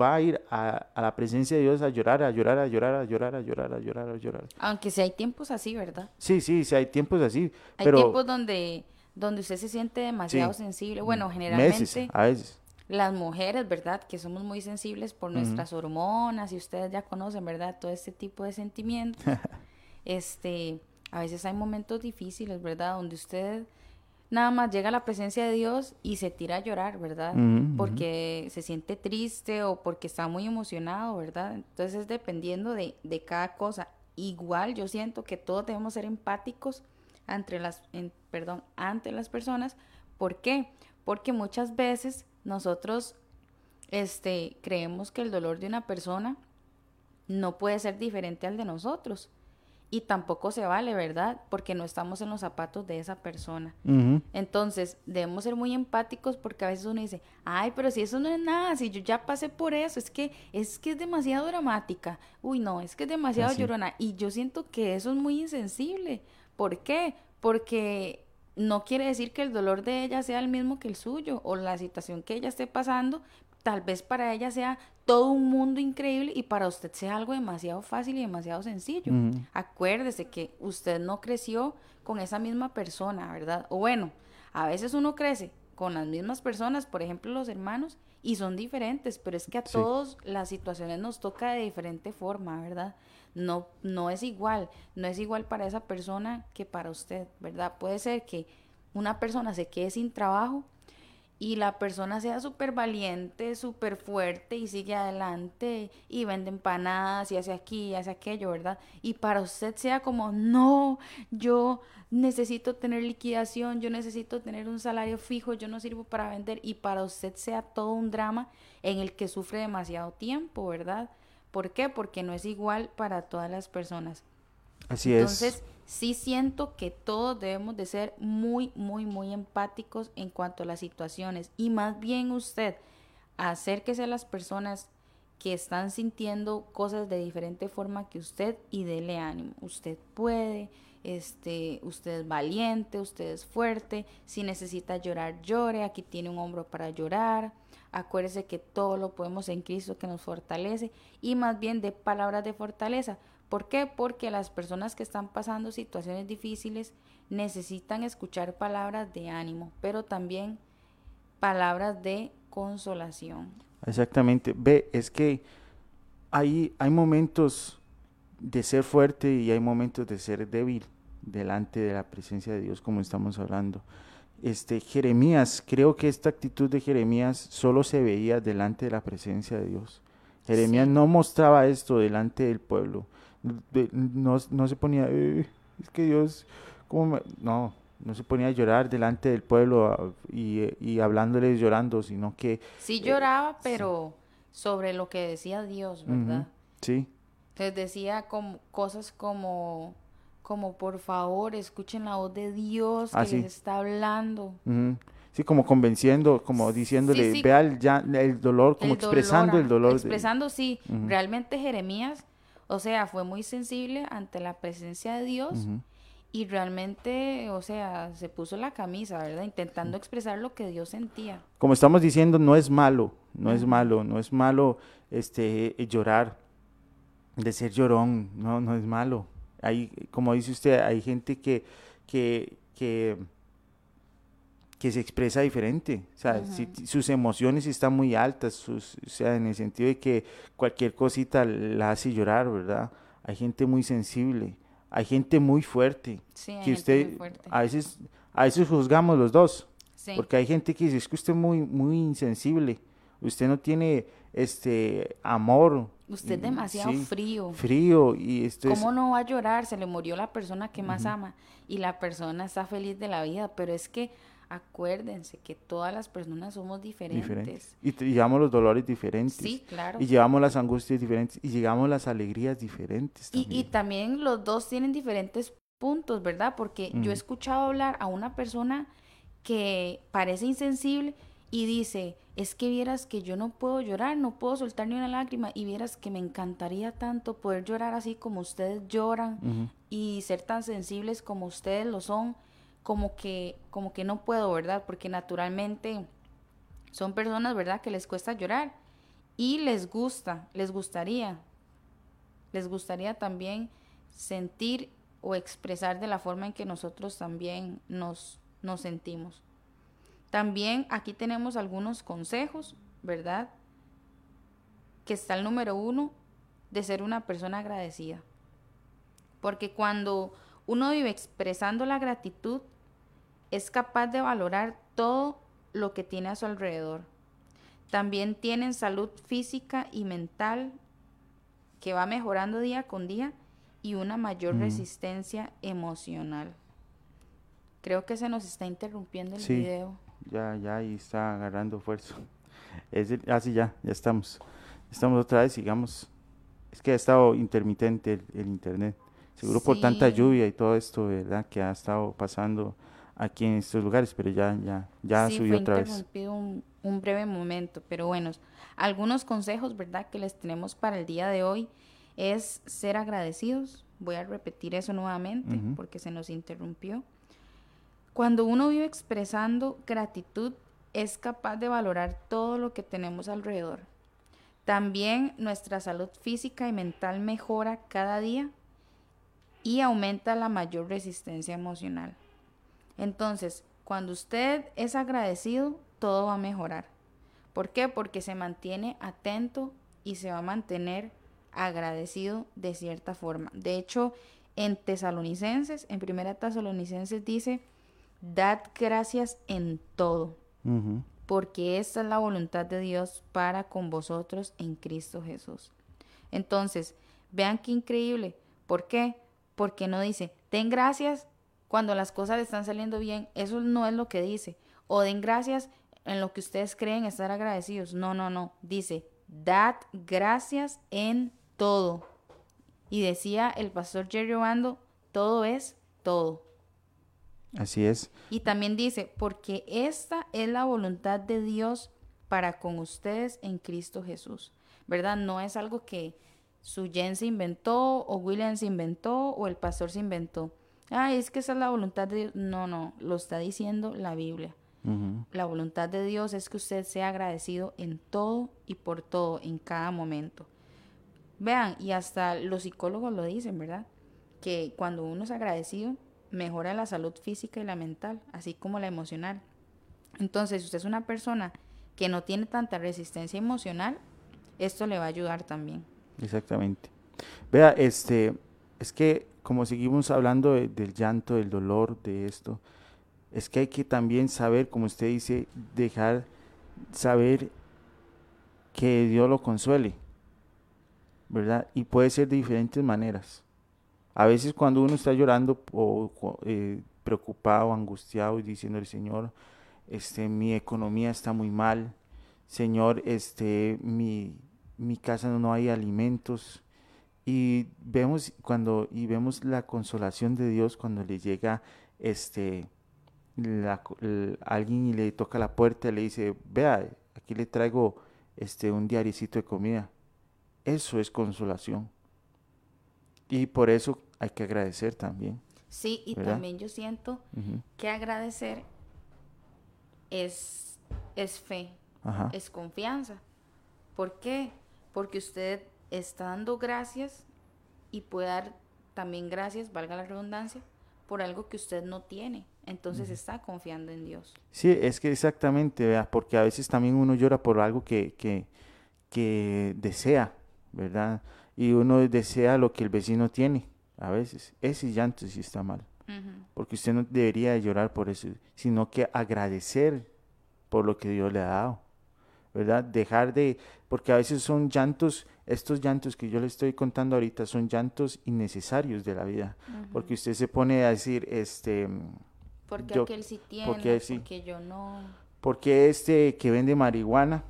S3: va a ir a, a la presencia de Dios a llorar, a llorar, a llorar, a llorar, a llorar, a llorar, a llorar.
S4: Aunque sí hay tiempos así, ¿verdad?
S3: Sí, sí, sí, hay tiempos así,
S4: Hay
S3: pero
S4: tiempos donde, donde usted se siente demasiado
S3: Sí.
S4: sensible. Bueno,
S3: meses
S4: generalmente
S3: a veces.
S4: las mujeres, ¿verdad? Que somos muy sensibles por nuestras hormonas y ustedes ya conocen, ¿verdad? Todo este tipo de sentimientos. [laughs] este, a veces hay momentos difíciles, ¿verdad? Donde usted nada más llega a la presencia de Dios y se tira a llorar, ¿verdad? Porque se siente triste o porque está muy emocionado, ¿verdad? Entonces es dependiendo de, de cada cosa. Igual yo siento que todos debemos ser empáticos ante las, perdón, ante las personas. ¿Por qué? Porque muchas veces nosotros este, creemos que el dolor de una persona no puede ser diferente al de nosotros. Y tampoco se vale, ¿verdad? Porque no estamos en los zapatos de esa persona. Entonces, debemos ser muy empáticos porque a veces uno dice, ay, pero si eso no es nada, si yo ya pasé por eso, es que es que es demasiado dramática. Uy, no, es que es demasiado llorona. Y yo siento que eso es muy insensible. ¿Por qué? Porque no quiere decir que el dolor de ella sea el mismo que el suyo o la situación que ella esté pasando, tal vez para ella sea todo un mundo increíble y para usted sea algo demasiado fácil y demasiado sencillo. Acuérdese que usted no creció con esa misma persona, ¿verdad? O bueno, a veces uno crece con las mismas personas, por ejemplo los hermanos, y son diferentes, pero es que a todos las situaciones nos toca de diferente forma, ¿verdad? No, no es igual, no es igual para esa persona que para usted, ¿verdad? Puede ser que una persona se quede sin trabajo y la persona sea súper valiente, súper fuerte y sigue adelante y vende empanadas y hace aquí y hace aquello, ¿verdad? Y para usted sea como, no, yo necesito tener liquidación, yo necesito tener un salario fijo, yo no sirvo para vender y para usted sea todo un drama en el que sufre demasiado tiempo, ¿verdad? ¿Por qué? Porque no es igual para todas las personas.
S3: Así
S4: Entonces, es. sí siento que todos debemos de ser muy, muy, muy empáticos en cuanto a las situaciones. Y más bien usted, acérquese a las personas que están sintiendo cosas de diferente forma que usted y dele ánimo. Usted puede, este, usted es valiente, usted es fuerte. Si necesita llorar, llore. Aquí tiene un hombro para llorar. Acuérdese que todo lo podemos en Cristo que nos fortalece y más bien de palabras de fortaleza. ¿Por qué? Porque las personas que están pasando situaciones difíciles necesitan escuchar palabras de ánimo, pero también palabras de consolación.
S3: Exactamente. Ve, es que hay, hay momentos de ser fuerte y hay momentos de ser débil delante de la presencia de Dios, como estamos hablando este, Jeremías, creo que esta actitud de Jeremías solo se veía delante de la presencia de Dios. Jeremías no mostraba esto delante del pueblo. no, se ponía, eh, es que Dios, ¿cómo no, no se ponía a llorar delante del pueblo y, y hablándoles llorando, sino que...
S4: Sí eh, lloraba, pero sobre lo que decía Dios, ¿verdad?
S3: sí.
S4: Les decía como, cosas como como por favor escuchen la voz de Dios que les está hablando.
S3: Sí, como convenciendo, como diciéndole, vea el, ya, el dolor, como expresando el dolor.
S4: Expresando, sí. Realmente Jeremías, o sea, fue muy sensible ante la presencia de Dios y realmente, o sea, se puso la camisa, ¿verdad? Intentando expresar lo que Dios sentía.
S3: Como estamos diciendo, no es malo, no es malo, no es malo este llorar, de ser llorón, no, no es malo hay, como dice usted, hay gente que, que, que, que se expresa diferente. O sea, sus emociones están muy altas, sus, o sea, en el sentido de que cualquier cosita la hace llorar, ¿verdad? Hay gente muy sensible, hay gente muy fuerte.
S4: Sí,
S3: que usted, A veces, a veces juzgamos los dos. Porque hay gente que dice, es que usted es muy, muy insensible, usted no tiene este amor,
S4: Usted es demasiado frío.
S3: Frío y esto
S4: ¿Cómo no va a llorar? Se le murió la persona que más ama y la persona está feliz de la vida, pero es que acuérdense que todas las personas somos diferentes.
S3: Y llevamos los dolores diferentes.
S4: Sí, claro.
S3: Y llevamos las angustias diferentes y llevamos las alegrías diferentes.
S4: También. Y, y también los dos tienen diferentes puntos, ¿verdad? Porque yo he escuchado hablar a una persona que parece insensible y dice, es que vieras que yo no puedo llorar, no puedo soltar ni una lágrima y vieras que me encantaría tanto poder llorar así como ustedes lloran y ser tan sensibles como ustedes lo son, como que como que no puedo, ¿verdad? Porque naturalmente son personas, ¿verdad? Que les cuesta llorar y les gusta, les gustaría les gustaría también sentir o expresar de la forma en que nosotros también nos nos sentimos. También aquí tenemos algunos consejos, ¿verdad? Que está el número uno de ser una persona agradecida. Porque cuando uno vive expresando la gratitud, es capaz de valorar todo lo que tiene a su alrededor. También tienen salud física y mental que va mejorando día con día y una mayor resistencia emocional. Creo que se nos está interrumpiendo el video.
S3: Ya, ya ahí está agarrando fuerza. [laughs] Es así ah, ya, ya estamos. Estamos otra vez, sigamos. Es que ha estado intermitente el, internet. Seguro por tanta lluvia y todo esto, ¿verdad? Que ha estado pasando aquí en estos lugares, pero ya, ya, ya subió otra vez.
S4: Un, un breve momento, pero bueno, algunos consejos, ¿verdad? Que les tenemos para el día de hoy es ser agradecidos. Voy a repetir eso nuevamente porque se nos interrumpió. Cuando uno vive expresando gratitud, es capaz de valorar todo lo que tenemos alrededor. También nuestra salud física y mental mejora cada día y aumenta la mayor resistencia emocional. Entonces, cuando usted es agradecido, todo va a mejorar. ¿Por qué? Porque se mantiene atento y se va a mantener agradecido de cierta forma. De hecho, en Tesalonicenses, en Primera Tesalonicenses dice, dad gracias en todo, porque esta es la voluntad de Dios para con vosotros en Cristo Jesús. Entonces, vean qué increíble. ¿Por qué? Porque no dice, den gracias cuando las cosas están saliendo bien. Eso no es lo que dice. O den gracias en lo que ustedes creen estar agradecidos. No, no, no. Dice, dad gracias en todo. Y decía el pastor Jerry Obando, todo es todo.
S3: Así es.
S4: Y también dice, porque esta es la voluntad de Dios para con ustedes en Cristo Jesús. ¿Verdad? No es algo que su Jen se inventó o William se inventó o el pastor se inventó. Ah, es que esa es la voluntad de Dios. No, no, lo está diciendo la Biblia. La voluntad de Dios es que usted sea agradecido en todo y por todo, en cada momento. Vean, y hasta los psicólogos lo dicen, ¿verdad? Que cuando uno es agradecido, mejora la salud física y la mental, así como la emocional. Entonces, si usted es una persona que no tiene tanta resistencia emocional, esto le va a ayudar también.
S3: Exactamente. Vea, este, es que como seguimos hablando del llanto, del dolor, de esto, es que hay que también saber, como usted dice, dejar saber que Dios lo consuele. ¿verdad? Y puede ser de diferentes maneras. A veces cuando uno está llorando o eh, preocupado, angustiado y diciendo Señor, este, mi economía está muy mal, Señor, este, mi, mi casa no hay alimentos. Y vemos cuando y vemos la consolación de Dios cuando le llega este alguien y le toca la puerta y le dice, vea, aquí le traigo este un diaricito de comida eso es consolación. Y por eso hay que agradecer también.
S4: Sí, y también yo siento que agradecer es, es fe, es confianza. ¿Por qué? Porque usted está dando gracias y puede dar también gracias, valga la redundancia, por algo que usted no tiene. Entonces está confiando en Dios.
S3: Sí, es que exactamente, vea, porque a veces también uno llora por algo que, que, que desea, ¿verdad? Y uno desea lo que el vecino tiene, a veces. Ese llanto sí está mal. Porque usted no debería llorar por eso, sino que agradecer por lo que Dios le ha dado. ¿Verdad? Dejar de, porque a veces son llantos, estos llantos que yo le estoy contando ahorita son llantos innecesarios de la vida, porque usted se pone a decir, este,
S4: porque aquel sí tiene, porque, yo no.
S3: Porque este que vende marihuana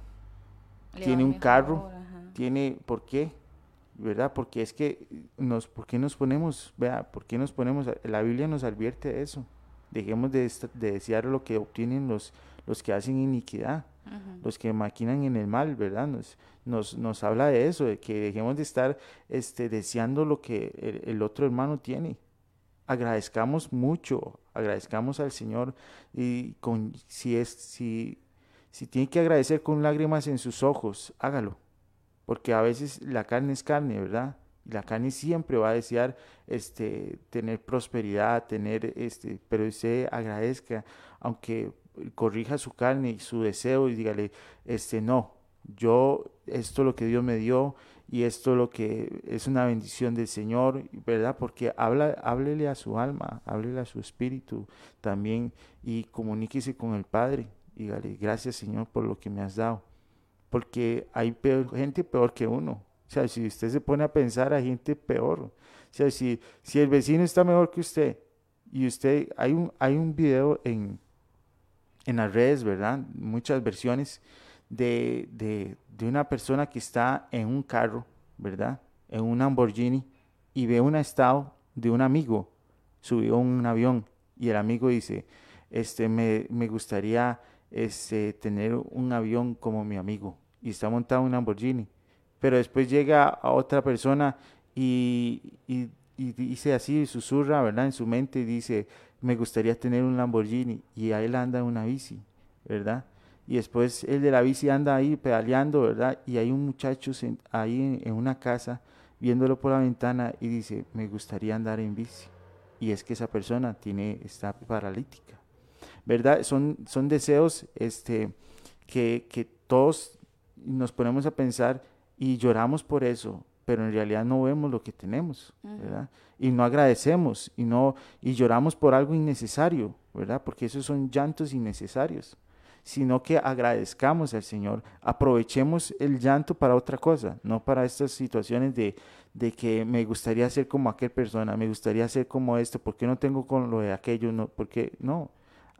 S3: tiene un carro, tiene, ¿por qué? ¿Verdad? Porque es que nos, ¿por qué nos ponemos, vea, por qué nos ponemos, la Biblia nos advierte de eso. Dejemos de, desear lo que obtienen los, los que hacen iniquidad, los que maquinan en el mal, ¿verdad? Nos, nos, nos, habla de eso, de que dejemos de estar este, deseando lo que el, el otro hermano tiene. Agradezcamos mucho, agradezcamos al Señor y con, si, es, si, si tiene que agradecer con lágrimas en sus ojos, hágalo porque a veces la carne es carne, ¿verdad? La carne siempre va a desear este, tener prosperidad, tener, este, pero usted agradezca, aunque corrija su carne y su deseo y dígale, este no, yo, esto es lo que Dios me dio y esto es lo que es una bendición del Señor, ¿verdad? Porque habla, háblele a su alma, háblele a su espíritu también y comuníquese con el Padre. Dígale, gracias Señor por lo que me has dado. Porque hay gente peor que uno. O sea, si usted se pone a pensar, hay gente peor. O sea, si, si el vecino está mejor que usted y usted, hay un, hay un video en, en las redes, ¿verdad? Muchas versiones de, de, de, una persona que está en un carro, ¿verdad? En un Lamborghini y ve un estado de un amigo, subió un avión y el amigo dice, este, me, me gustaría este, tener un avión como mi amigo y está montado en un Lamborghini. Pero después llega a otra persona y, y, dice así, susurra, ¿verdad? En su mente y dice, me gustaría tener un Lamborghini y a él anda una bici, ¿verdad? y después el de la bici anda ahí pedaleando, ¿verdad? Y hay un muchacho ahí en, una casa viéndolo por la ventana y dice, me gustaría andar en bici. Y es que esa persona tiene, está paralítica, ¿verdad? Son, son deseos este, que, que todos nos ponemos a pensar y lloramos por eso, pero en realidad no vemos lo que tenemos, ¿verdad? Y no agradecemos y no y lloramos por algo innecesario, ¿verdad? Porque esos son llantos innecesarios sino que agradezcamos al Señor, aprovechemos el llanto para otra cosa, no para estas situaciones de, de que me gustaría ser como aquel persona, me gustaría ser como esto, porque no tengo con lo de aquello? No, porque no,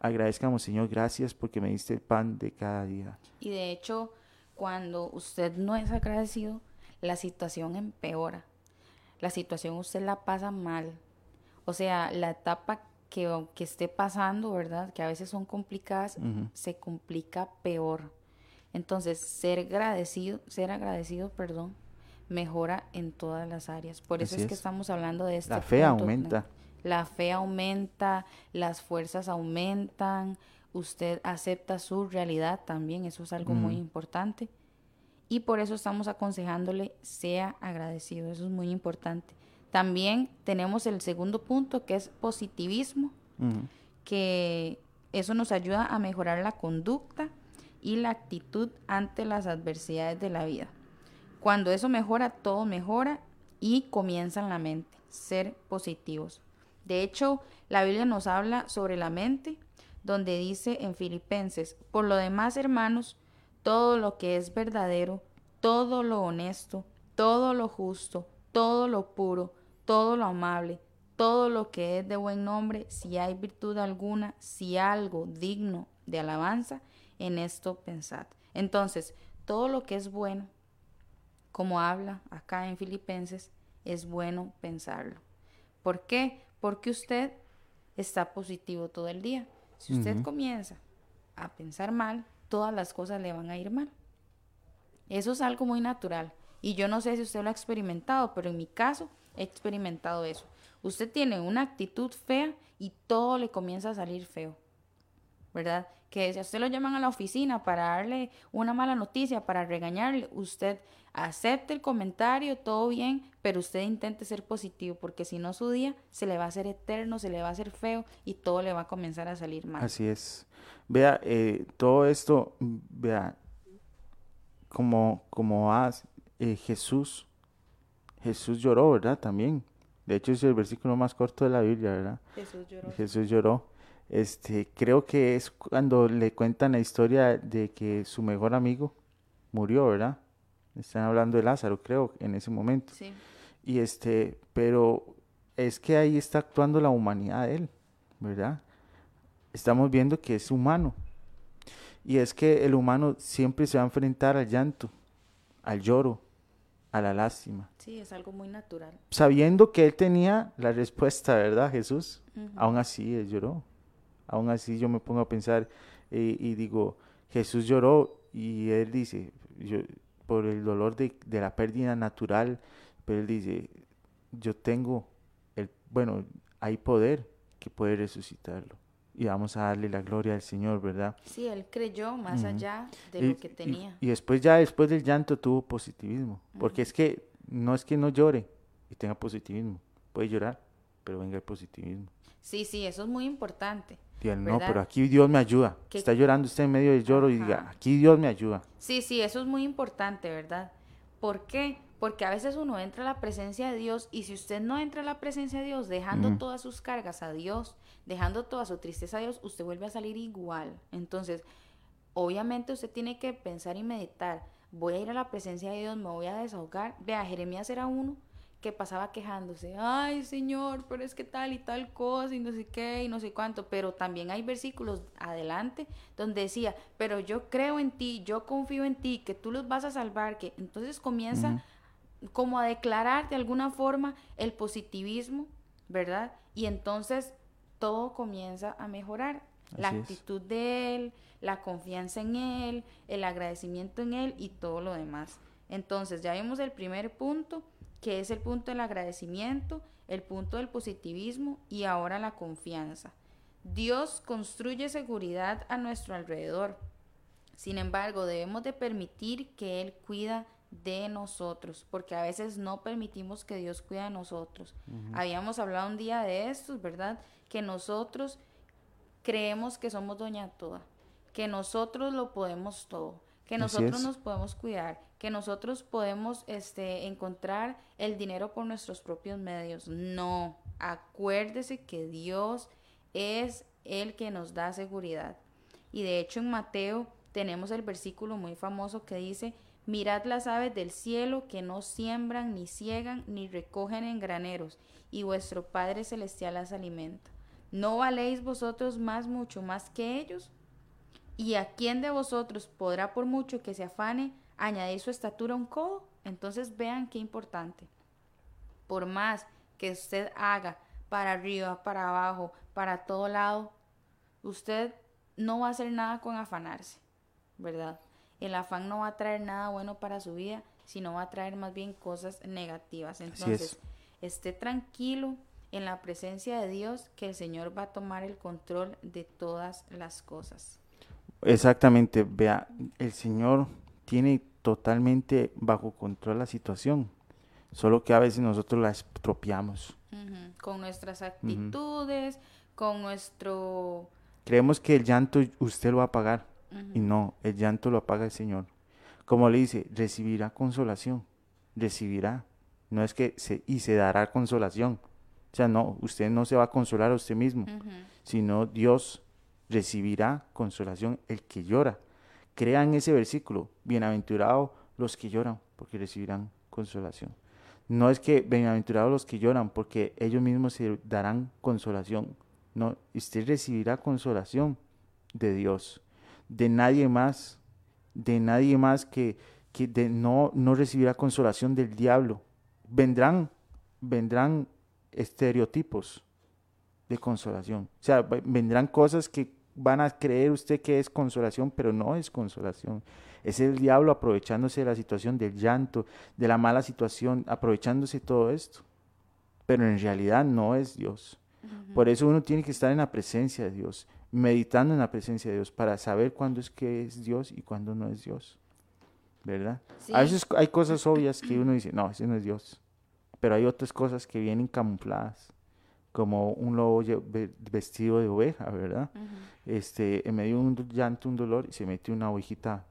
S3: agradezcamos Señor, gracias porque me diste el pan de cada día.
S4: Y de hecho, cuando usted no es agradecido, la situación empeora. La situación usted la pasa mal. O sea, la etapa que, que esté pasando, ¿verdad? Que a veces son complicadas, se complica peor. Entonces, ser agradecido, ser agradecido, perdón, mejora en todas las áreas. Por eso es, que estamos hablando de este
S3: La fe aumenta.
S4: La fe aumenta, las fuerzas aumentan, usted acepta su realidad también, eso es algo muy importante. Y por eso estamos aconsejándole, sea agradecido, eso es muy importante. También tenemos el segundo punto que es positivismo, que eso nos ayuda a mejorar la conducta y la actitud ante las adversidades de la vida. Cuando eso mejora, todo mejora y comienza en la mente, ser positivos. De hecho, la Biblia nos habla sobre la mente, donde dice en Filipenses, por lo demás, hermanos, todo lo que es verdadero, todo lo honesto, todo lo justo, todo lo puro, todo lo amable, todo lo que es de buen nombre, si hay virtud alguna, si algo digno de alabanza, en esto pensad. Entonces, todo lo que es bueno, como habla acá en Filipenses, es bueno pensarlo. ¿Por qué? Porque usted está positivo todo el día. Si usted comienza a pensar mal, todas las cosas le van a ir mal. Eso es algo muy natural. Y yo no sé si usted lo ha experimentado, pero en mi caso, he experimentado eso. Usted tiene una actitud fea y todo le comienza a salir feo, ¿verdad? Que si a usted lo llaman a la oficina para darle una mala noticia, para regañarle, usted acepte el comentario, todo bien, pero usted intente ser positivo, porque si no su día se le va a hacer eterno, se le va a hacer feo y todo le va a comenzar a salir mal.
S3: Así es. Vea, eh, todo esto, vea, como, como eh, Jesús Jesús lloró, ¿verdad? También. De hecho, es el versículo más corto de la Biblia, ¿verdad?
S4: Jesús lloró.
S3: Jesús lloró. Este, creo que es cuando le cuentan la historia de que su mejor amigo murió, ¿verdad? Están hablando de Lázaro, creo, en ese momento.
S4: Sí.
S3: Y este, pero es que ahí está actuando la humanidad de él, ¿verdad? Estamos viendo que es humano. Y es que el humano siempre se va a enfrentar al llanto, al lloro, a la lástima.
S4: Sí, es algo muy natural.
S3: Sabiendo que él tenía la respuesta, ¿verdad, Jesús? Aún así él lloró. Aún así yo me pongo a pensar eh, y digo, Jesús lloró y él dice, yo, por el dolor de, de, la pérdida natural, pero él dice, yo tengo, el, bueno, hay poder que puede resucitarlo y vamos a darle la gloria al Señor, ¿verdad?
S4: Sí, él creyó más allá de lo que tenía.
S3: Y, después ya, después del llanto, tuvo positivismo, porque es que no es que no llore y tenga positivismo, puede llorar, pero venga el positivismo.
S4: Sí, sí, eso es muy importante,
S3: no, pero aquí Dios me ayuda. Está llorando usted en medio del lloro y diga, aquí Dios me ayuda.
S4: Sí, sí, eso es muy importante, ¿verdad? ¿Por qué? Porque a veces uno entra a la presencia de Dios y si usted no entra a la presencia de Dios dejando todas sus cargas a Dios, dejando toda su tristeza a Dios, usted vuelve a salir igual. Entonces, obviamente usted tiene que pensar y meditar. Voy a ir a la presencia de Dios, me voy a desahogar. Vea, Jeremías era uno que pasaba quejándose, ay Señor, pero es que tal y tal cosa y no sé qué y no sé cuánto, pero también hay versículos adelante donde decía, pero yo creo en ti, yo confío en ti, que tú los vas a salvar, que entonces comienza como a declarar de alguna forma el positivismo, ¿verdad? Y entonces todo comienza a mejorar. la actitud de él, la confianza en él, el agradecimiento en él y todo lo demás. Entonces ya vimos el primer punto, que es el punto del agradecimiento, el punto del positivismo y ahora la confianza. Dios construye seguridad a nuestro alrededor. Sin embargo, debemos de permitir que Él cuida de nosotros, porque a veces no permitimos que Dios cuida de nosotros. Habíamos hablado un día de estos, ¿verdad? Que nosotros creemos que somos doña toda, que nosotros lo podemos todo, que nosotros nos podemos cuidar, que nosotros podemos este, encontrar el dinero por nuestros propios medios. No, acuérdese que Dios es el que nos da seguridad. Y de hecho en Mateo tenemos el versículo muy famoso que dice, mirad las aves del cielo que no siembran, ni ciegan, ni recogen en graneros, y vuestro Padre Celestial las alimenta. ¿No valéis vosotros más mucho más que ellos? ¿Y a quién de vosotros podrá por mucho que se afane añadir su estatura a un codo? Entonces vean qué importante. Por más que usted haga para arriba, para abajo, para todo lado, usted no va a hacer nada con afanarse, ¿verdad? El afán no va a traer nada bueno para su vida, sino va a traer más bien cosas negativas. Entonces, esté tranquilo en la presencia de Dios, que el Señor va a tomar el control de todas las cosas.
S3: Exactamente, vea, el Señor tiene totalmente bajo control la situación, solo que a veces nosotros la estropeamos.
S4: Con nuestras actitudes, con nuestro...
S3: Creemos que el llanto usted lo va a pagar y no, el llanto lo paga el Señor. Como le dice, recibirá consolación, recibirá, no es que se, y se dará consolación. O sea, no, usted no se va a consolar a usted mismo, sino Dios recibirá consolación el que llora. Crean ese versículo, bienaventurados los que lloran, porque recibirán consolación. No es que bienaventurados los que lloran, porque ellos mismos se darán consolación. No, usted recibirá consolación de Dios, de nadie más, de nadie más que, que de no, no recibirá consolación del diablo. Vendrán, vendrán estereotipos de consolación. O sea, vendrán cosas que van a creer usted que es consolación, pero no es consolación. Es el diablo aprovechándose de la situación del llanto, de la mala situación, aprovechándose de todo esto. Pero en realidad no es Dios. Por eso uno tiene que estar en la presencia de Dios, meditando en la presencia de Dios, para saber cuándo es que es Dios y cuándo no es Dios. ¿Verdad? A veces hay cosas [clears throat] obvias que uno dice, no, ese no es Dios. Pero hay otras cosas que vienen camufladas como un lobo vestido de oveja, ¿verdad? este, en medio de un llanto, un dolor, y se mete una ovejita,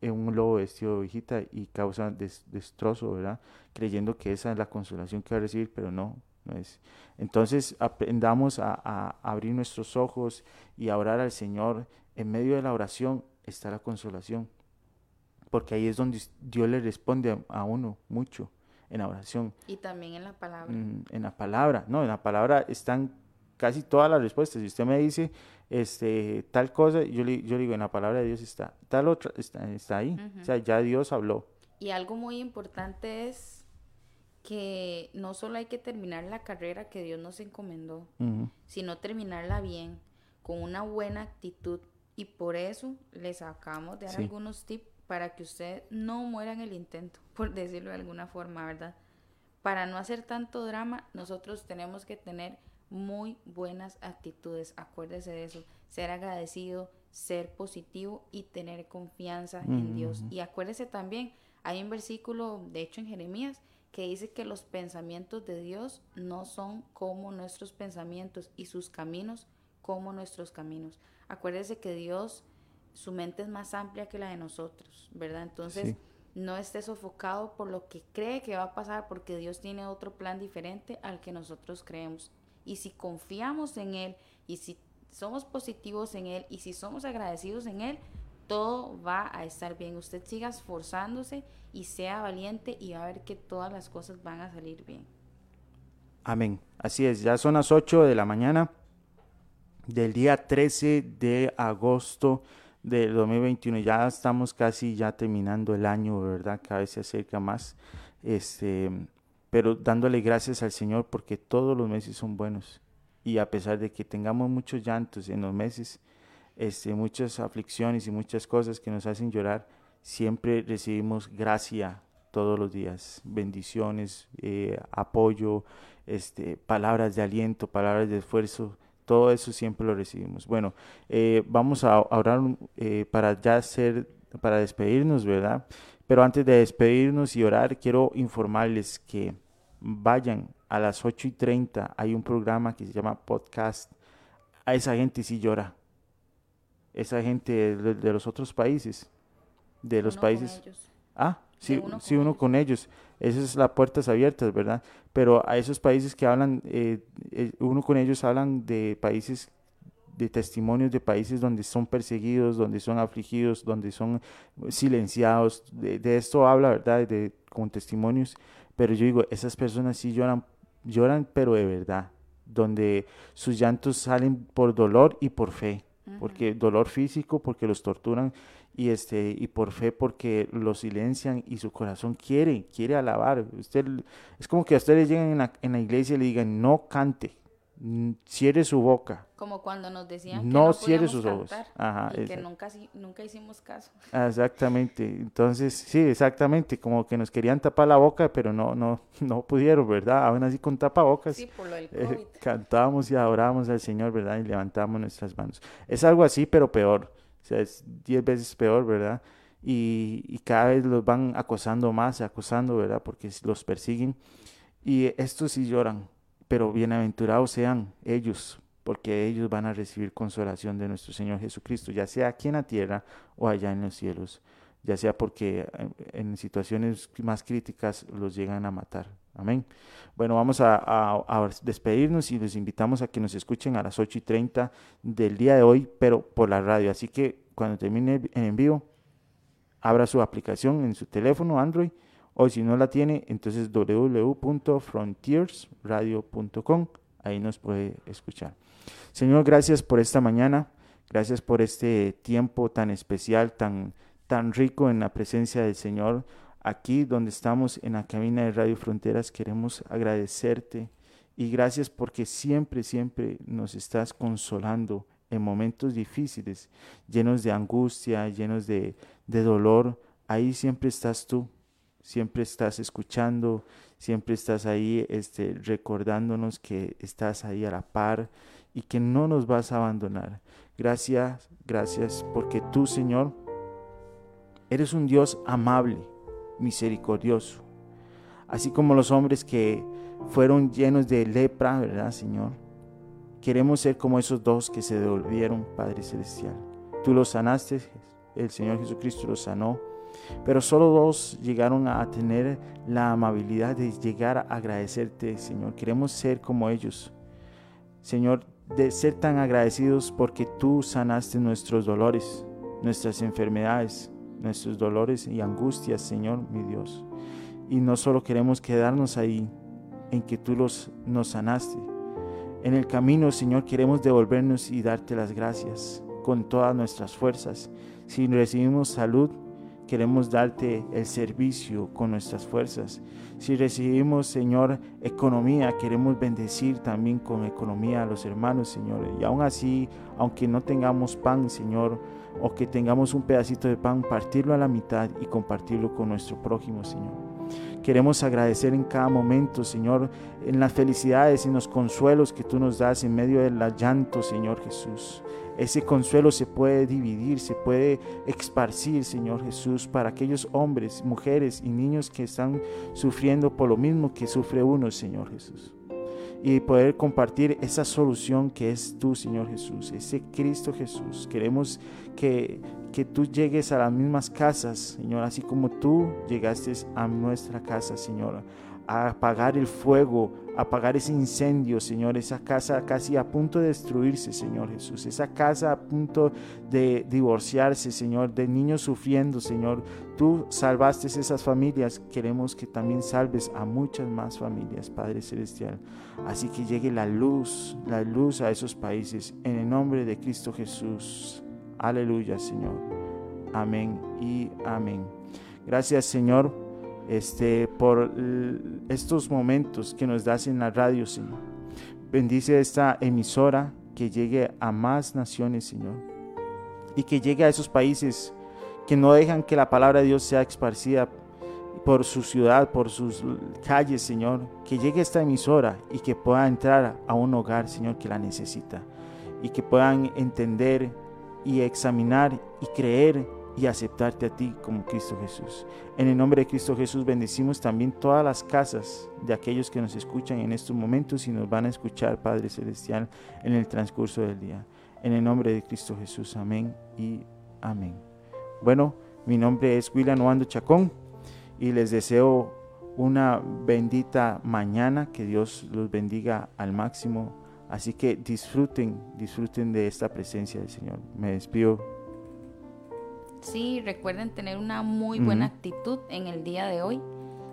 S3: en un lobo vestido de ovejita y causa destrozo, ¿verdad? Creyendo que esa es la consolación que va a recibir, pero no, no es. Entonces aprendamos a, a abrir nuestros ojos y a orar al Señor. En medio de la oración está la consolación, porque ahí es donde Dios le responde a uno mucho en la oración.
S4: Y también en la palabra.
S3: Mm, en la palabra, no, en la palabra están casi todas las respuestas. Si usted me dice este, tal cosa, yo le, yo digo, en la palabra de Dios está, tal otra está, está ahí. O sea, ya Dios habló.
S4: Y algo muy importante es que no solo hay que terminar la carrera que Dios nos encomendó, sino terminarla bien, con una buena actitud. Y por eso les acabamos de dar algunos tips para que usted no muera en el intento, por decirlo de alguna forma, ¿verdad? Para no hacer tanto drama, nosotros tenemos que tener muy buenas actitudes, acuérdese de eso, ser agradecido, ser positivo y tener confianza en Dios. Y acuérdese también, hay un versículo, de hecho en Jeremías, que dice que los pensamientos de Dios no son como nuestros pensamientos y sus caminos como nuestros caminos. Acuérdese que Dios, su mente es más amplia que la de nosotros, ¿verdad? Entonces,
S3: Sí.
S4: no esté sofocado por lo que cree que va a pasar, porque Dios tiene otro plan diferente al que nosotros creemos. Y si confiamos en Él, y si somos positivos en Él, y si somos agradecidos en Él, todo va a estar bien. Usted siga esforzándose y sea valiente y va a ver que todas las cosas van a salir bien.
S3: Amén. Así es, ya son las 8 de la mañana del día 13 de agosto del 2021. Ya estamos casi ya terminando el año, ¿verdad? Cada vez se acerca más. Este, pero dándole gracias al Señor porque todos los meses son buenos. Y a pesar de que tengamos muchos llantos en los meses, este, muchas aflicciones y muchas cosas que nos hacen llorar, siempre recibimos gracia todos los días, bendiciones, eh, apoyo, este, palabras de aliento, palabras de esfuerzo, todo eso siempre lo recibimos. Bueno, eh, vamos a a orar eh, para ya hacer, para despedirnos, ¿verdad? Pero antes de despedirnos y orar, quiero informarles que vayan a las 8 y 30, hay un programa que se llama Podcast. A esa gente sí llora. Esa gente de, de los otros países, de los
S4: Uno
S3: países. Ah, sí,
S4: uno
S3: sí,
S4: con
S3: uno
S4: ellos.
S3: con ellos. Esas es las puertas abiertas, ¿verdad? Pero a esos países que hablan, eh, eh, uno con ellos hablan de países, de testimonios de países donde son perseguidos, donde son afligidos, donde son silenciados. De, de esto habla, ¿verdad? De, con testimonios. Pero yo digo, esas personas sí lloran, lloran, pero de verdad. Donde sus llantos salen por dolor y por fe. Porque dolor físico, porque los torturan y este y por fe porque lo silencian y su corazón quiere quiere alabar usted es como que a ustedes llegan en la, en la iglesia y le digan no cante cierre su boca
S4: Como cuando nos decían que
S3: No cierre sus ojos. Ajá,
S4: y que
S3: esa-
S4: nunca, hicimos caso. [laughs]
S3: exactamente entonces sí exactamente como que nos querían tapar la boca pero no no [laughs] no pudieron verdad aún así con tapabocas
S4: Sí, por lo del
S3: eh, cantábamos y adorábamos al Señor, ¿verdad? Y levantamos nuestras manos. Es algo así, pero peor. O sea, es diez veces peor, ¿verdad? Y, y cada vez los van acosando más, acosando, ¿verdad? Porque los persiguen. Y estos sí lloran, pero bienaventurados sean ellos, porque ellos van a recibir consolación de nuestro Señor Jesucristo, ya sea aquí en la tierra o allá en los cielos, ya sea porque eh, en situaciones más críticas los llegan a matar. Amén. Bueno, vamos a, despedirnos y les invitamos a que nos escuchen a las 8 y 30 del día de hoy, pero por la radio. Así que cuando termine en vivo, abra su aplicación en su teléfono Android o si no la tiene, entonces www.frontiersradio.com. Ahí nos puede escuchar. Señor, gracias por esta mañana. Gracias por este tiempo tan especial, tan, tan rico en la presencia del Señor. Aquí donde estamos en la cabina de Radio Fronteras queremos agradecerte y gracias porque siempre, siempre nos estás consolando en momentos difíciles, llenos de angustia, llenos de, de dolor. Ahí siempre estás tú, siempre estás escuchando, siempre estás ahí este, recordándonos que estás ahí a la par y que no nos vas a abandonar. Gracias, gracias porque tú, Señor, eres un Dios amable, misericordioso. Así como los hombres que fueron llenos de lepra, ¿verdad, Señor? Queremos ser como esos dos que se devolvieron, Padre Celestial. Tú los sanaste, el Señor Jesucristo los sanó, pero solo dos llegaron a tener la amabilidad de llegar a agradecerte, Señor. Queremos ser como ellos. Señor, de ser tan agradecidos porque tú sanaste nuestros dolores, nuestras enfermedades, nuestros dolores y angustias, Señor, mi Dios. Y no solo queremos quedarnos ahí en que tú los, nos sanaste. En el camino, Señor, queremos devolvernos y darte las gracias con todas nuestras fuerzas. Si recibimos salud, queremos darte el servicio con nuestras fuerzas. Si recibimos, Señor, economía, queremos bendecir también con economía a los hermanos, Señor. Y aún así, aunque no tengamos pan, Señor, o que tengamos un pedacito de pan, partirlo a la mitad y compartirlo con nuestro prójimo, Señor. Queremos agradecer en cada momento, Señor, en las felicidades y en los consuelos que tú nos das en medio del llanto, Señor Jesús. Ese consuelo se puede dividir, se puede esparcir, Señor Jesús, para aquellos hombres, mujeres y niños que están sufriendo por lo mismo que sufre uno, Señor Jesús. Y poder compartir esa solución que es tú, Señor Jesús, ese Cristo Jesús. Queremos que, que tú llegues a las mismas casas, Señor, así como tú llegaste a nuestra casa, Señor a apagar el fuego, apagar ese incendio, Señor, esa casa casi a punto de destruirse, Señor Jesús, esa casa a punto de divorciarse, Señor, de niños sufriendo, Señor. Tú salvaste esas familias, queremos que también salves a muchas más familias, Padre Celestial. Así que llegue la luz, la luz a esos países, en el nombre de Cristo Jesús. Aleluya, Señor. Amén y amén. Gracias, Señor este, por estos momentos que nos das en la radio, Señor. Bendice esta emisora que llegue a más naciones, Señor. Y que llegue a esos países que no dejan que la palabra de Dios sea esparcida por su ciudad, por sus calles, Señor. Que llegue esta emisora y que pueda entrar a un hogar, Señor, que la necesita. Y que puedan entender y examinar y creer y aceptarte a ti como Cristo Jesús. En el nombre de Cristo Jesús bendecimos también todas las casas de aquellos que nos escuchan en estos momentos y nos van a escuchar, Padre Celestial, en el transcurso del día. En el nombre de Cristo Jesús, amén y amén. Bueno, mi nombre es William Oando Chacón y les deseo una bendita mañana, que Dios los bendiga al máximo. Así que disfruten, disfruten de esta presencia del Señor. Me despido
S4: Sí, recuerden tener una muy buena actitud en el día de hoy.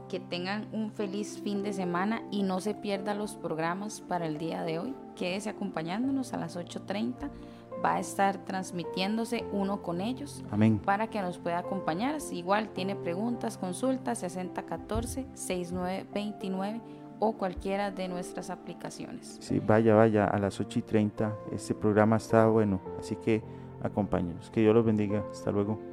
S4: Que tengan un feliz fin de semana y no se pierdan los programas para el día de hoy. Quédese acompañándonos a las 8.30. Va a estar transmitiéndose uno con ellos.
S3: Amén.
S4: Para que nos pueda acompañar. Si igual tiene preguntas, consultas, 6014-6929 o cualquiera de nuestras aplicaciones.
S3: Sí, vaya, vaya, a las 8.30. Este programa está bueno. Así que acompáñenos. Que Dios los bendiga. Hasta luego.